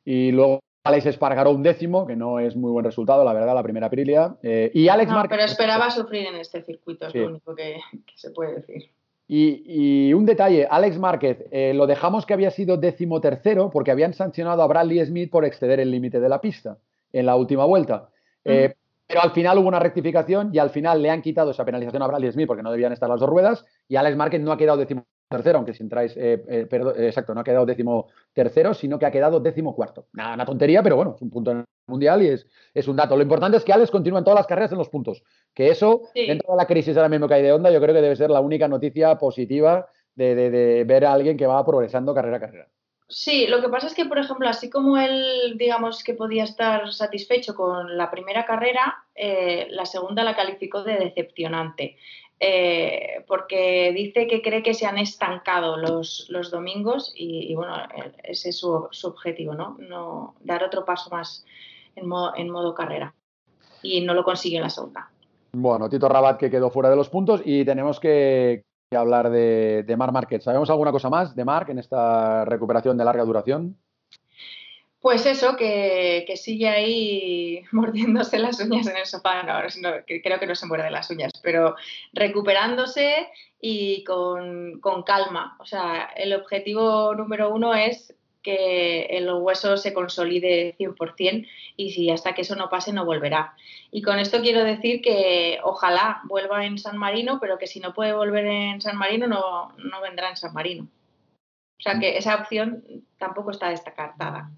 Y luego Alex Espargaró un décimo, que no es muy buen resultado, la verdad, la primera Aprilia. Eh, y Alex no, Pero esperaba sufrir en este circuito, es lo único que, se puede decir. Y, un detalle, Alex Márquez, eh, lo dejamos que había sido décimo tercero porque habían sancionado a Bradley Smith por exceder el límite de la pista en la última vuelta. Eh, pero al final hubo una rectificación y al final le han quitado esa penalización a Bradley Smith porque no debían estar las dos ruedas y Alex Márquez no ha quedado décimo tercero, aunque si entráis, eh, eh, eh, exacto, no ha quedado décimo tercero, sino que ha quedado décimo cuarto. Nada, una tontería, pero bueno, es un punto en el mundial y es, es un dato. Lo importante es que Alex continúa en todas las carreras en los puntos. Que eso, dentro de la crisis ahora mismo que hay de onda, yo creo que debe ser la única noticia positiva de, ver a alguien que va progresando carrera a carrera. Sí, lo que pasa es que, por ejemplo, así como él, digamos, que podía estar satisfecho con la primera carrera, eh, la segunda la calificó de decepcionante. Eh, porque dice que cree que se han estancado los, los domingos y, bueno, ese es su, objetivo, ¿no? ¿no? Dar otro paso más en modo, en modo carrera. Y no lo consiguió en la segunda. Bueno, Tito Rabat que quedó fuera de los puntos y tenemos que, hablar de, de Marc Márquez. ¿Sabemos alguna cosa más de Marc en esta recuperación de larga duración? Pues eso, que, sigue ahí [LAUGHS] mordiéndose las uñas en el sofá. No, creo que no se muerde las uñas, pero recuperándose y con, con, calma. O sea, el objetivo número uno es que el hueso se consolide 100% y si hasta que eso no pase no volverá. Y con esto quiero decir que ojalá vuelva en San Marino, pero que si no puede volver en San Marino no, no vendrá en San Marino. O sea que esa opción tampoco está descartada.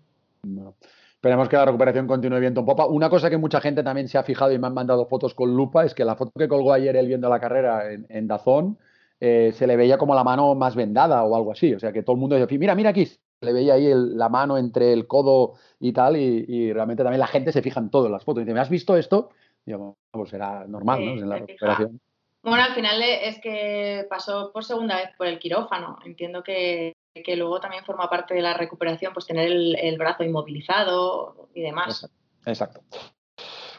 esperemos que la recuperación continúe viento en popa. Una cosa que mucha gente también se ha fijado y me han mandado fotos con lupa es que la foto que colgó ayer él viendo la carrera en, Dazón eh, se le veía como la mano más vendada o algo así. O sea que todo el mundo decía, mira, mira aquí, le veía ahí la mano entre el codo y tal, y, realmente también la gente se fija en todo en las fotos. Dice, ¿me has visto esto? Y digo, pues era normal, ¿no? En la recuperación. Bueno, al final es que pasó por segunda vez por el quirófano. Entiendo que, luego también forma parte de la recuperación, pues tener el, brazo inmovilizado y demás. Exacto.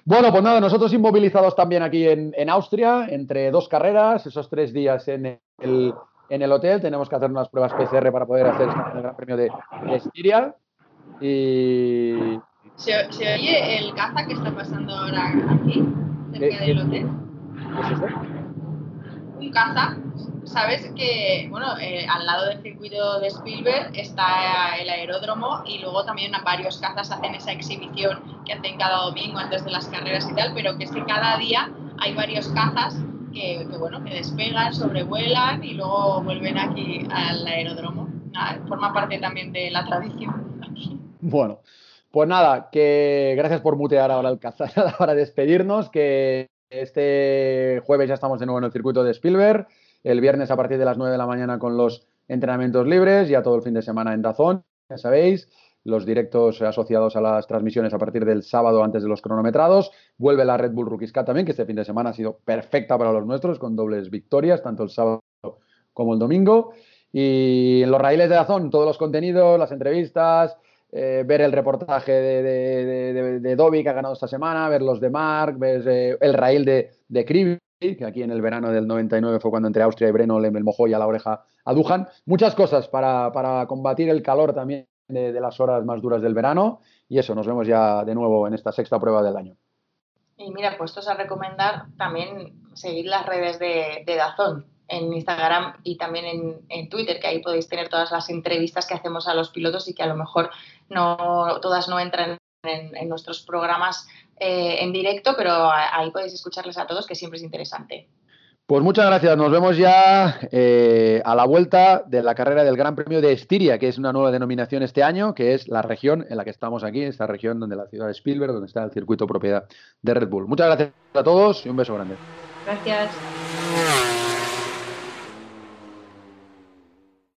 Bueno, pues nada, nosotros inmovilizados también aquí en, en Austria, entre dos carreras, esos tres días en el en el hotel. Tenemos que hacer unas pruebas PCR para poder hacer el Gran Premio de, Estiria. Y... ¿Se, oye el caza que está pasando ahora aquí, cerca del hotel? ¿Qué es? Un caza. Sabes que, bueno, eh, al lado del circuito de Spielberg está el aeródromo y luego también varios cazas hacen esa exhibición que hacen cada domingo antes de las carreras y tal, pero que es que cada día hay varios cazas que, bueno, que despegan, sobrevuelan y luego vuelven aquí al aeródromo. forma parte también de la tradición aquí. Bueno, pues nada, que gracias por mutear ahora el cazar para despedirnos, que este jueves ya estamos de nuevo en el circuito de Spielberg, el viernes a partir de las 9 de la mañana con los entrenamientos libres, ya todo el fin de semana en Dazón, ya sabéis los directos asociados a las transmisiones a partir del sábado antes de los cronometrados. Vuelve la Red Bull Rookies Cup también, que este fin de semana ha sido perfecta para los nuestros, con dobles victorias, tanto el sábado como el domingo. Y en los raíles de la zona, todos los contenidos, las entrevistas, eh, ver el reportaje de, de, de, Dobby que ha ganado esta semana, ver los de Mark, ver eh, el raíl de, de que aquí en el verano del 99 fue cuando entre Austria y Breno le mojó ya la oreja a Dujan. Muchas cosas para, para combatir el calor también de, las horas más duras del verano. Y eso, nos vemos ya de nuevo en esta sexta prueba del año. Y mira, puestos a recomendar también seguir las redes de, Dazón en Instagram y también en, Twitter, que ahí podéis tener todas las entrevistas que hacemos a los pilotos y que a lo mejor no todas no entran en, nuestros programas eh, en directo, pero ahí podéis escucharles a todos, que siempre es interesante. Pues muchas gracias. Nos vemos ya eh, a la vuelta de la carrera del Gran Premio de Estiria, que es una nueva denominación este año, que es la región en la que estamos aquí, esta región donde la ciudad de Spielberg, donde está el circuito propiedad de Red Bull. Muchas gracias a todos y un beso grande. Gracias.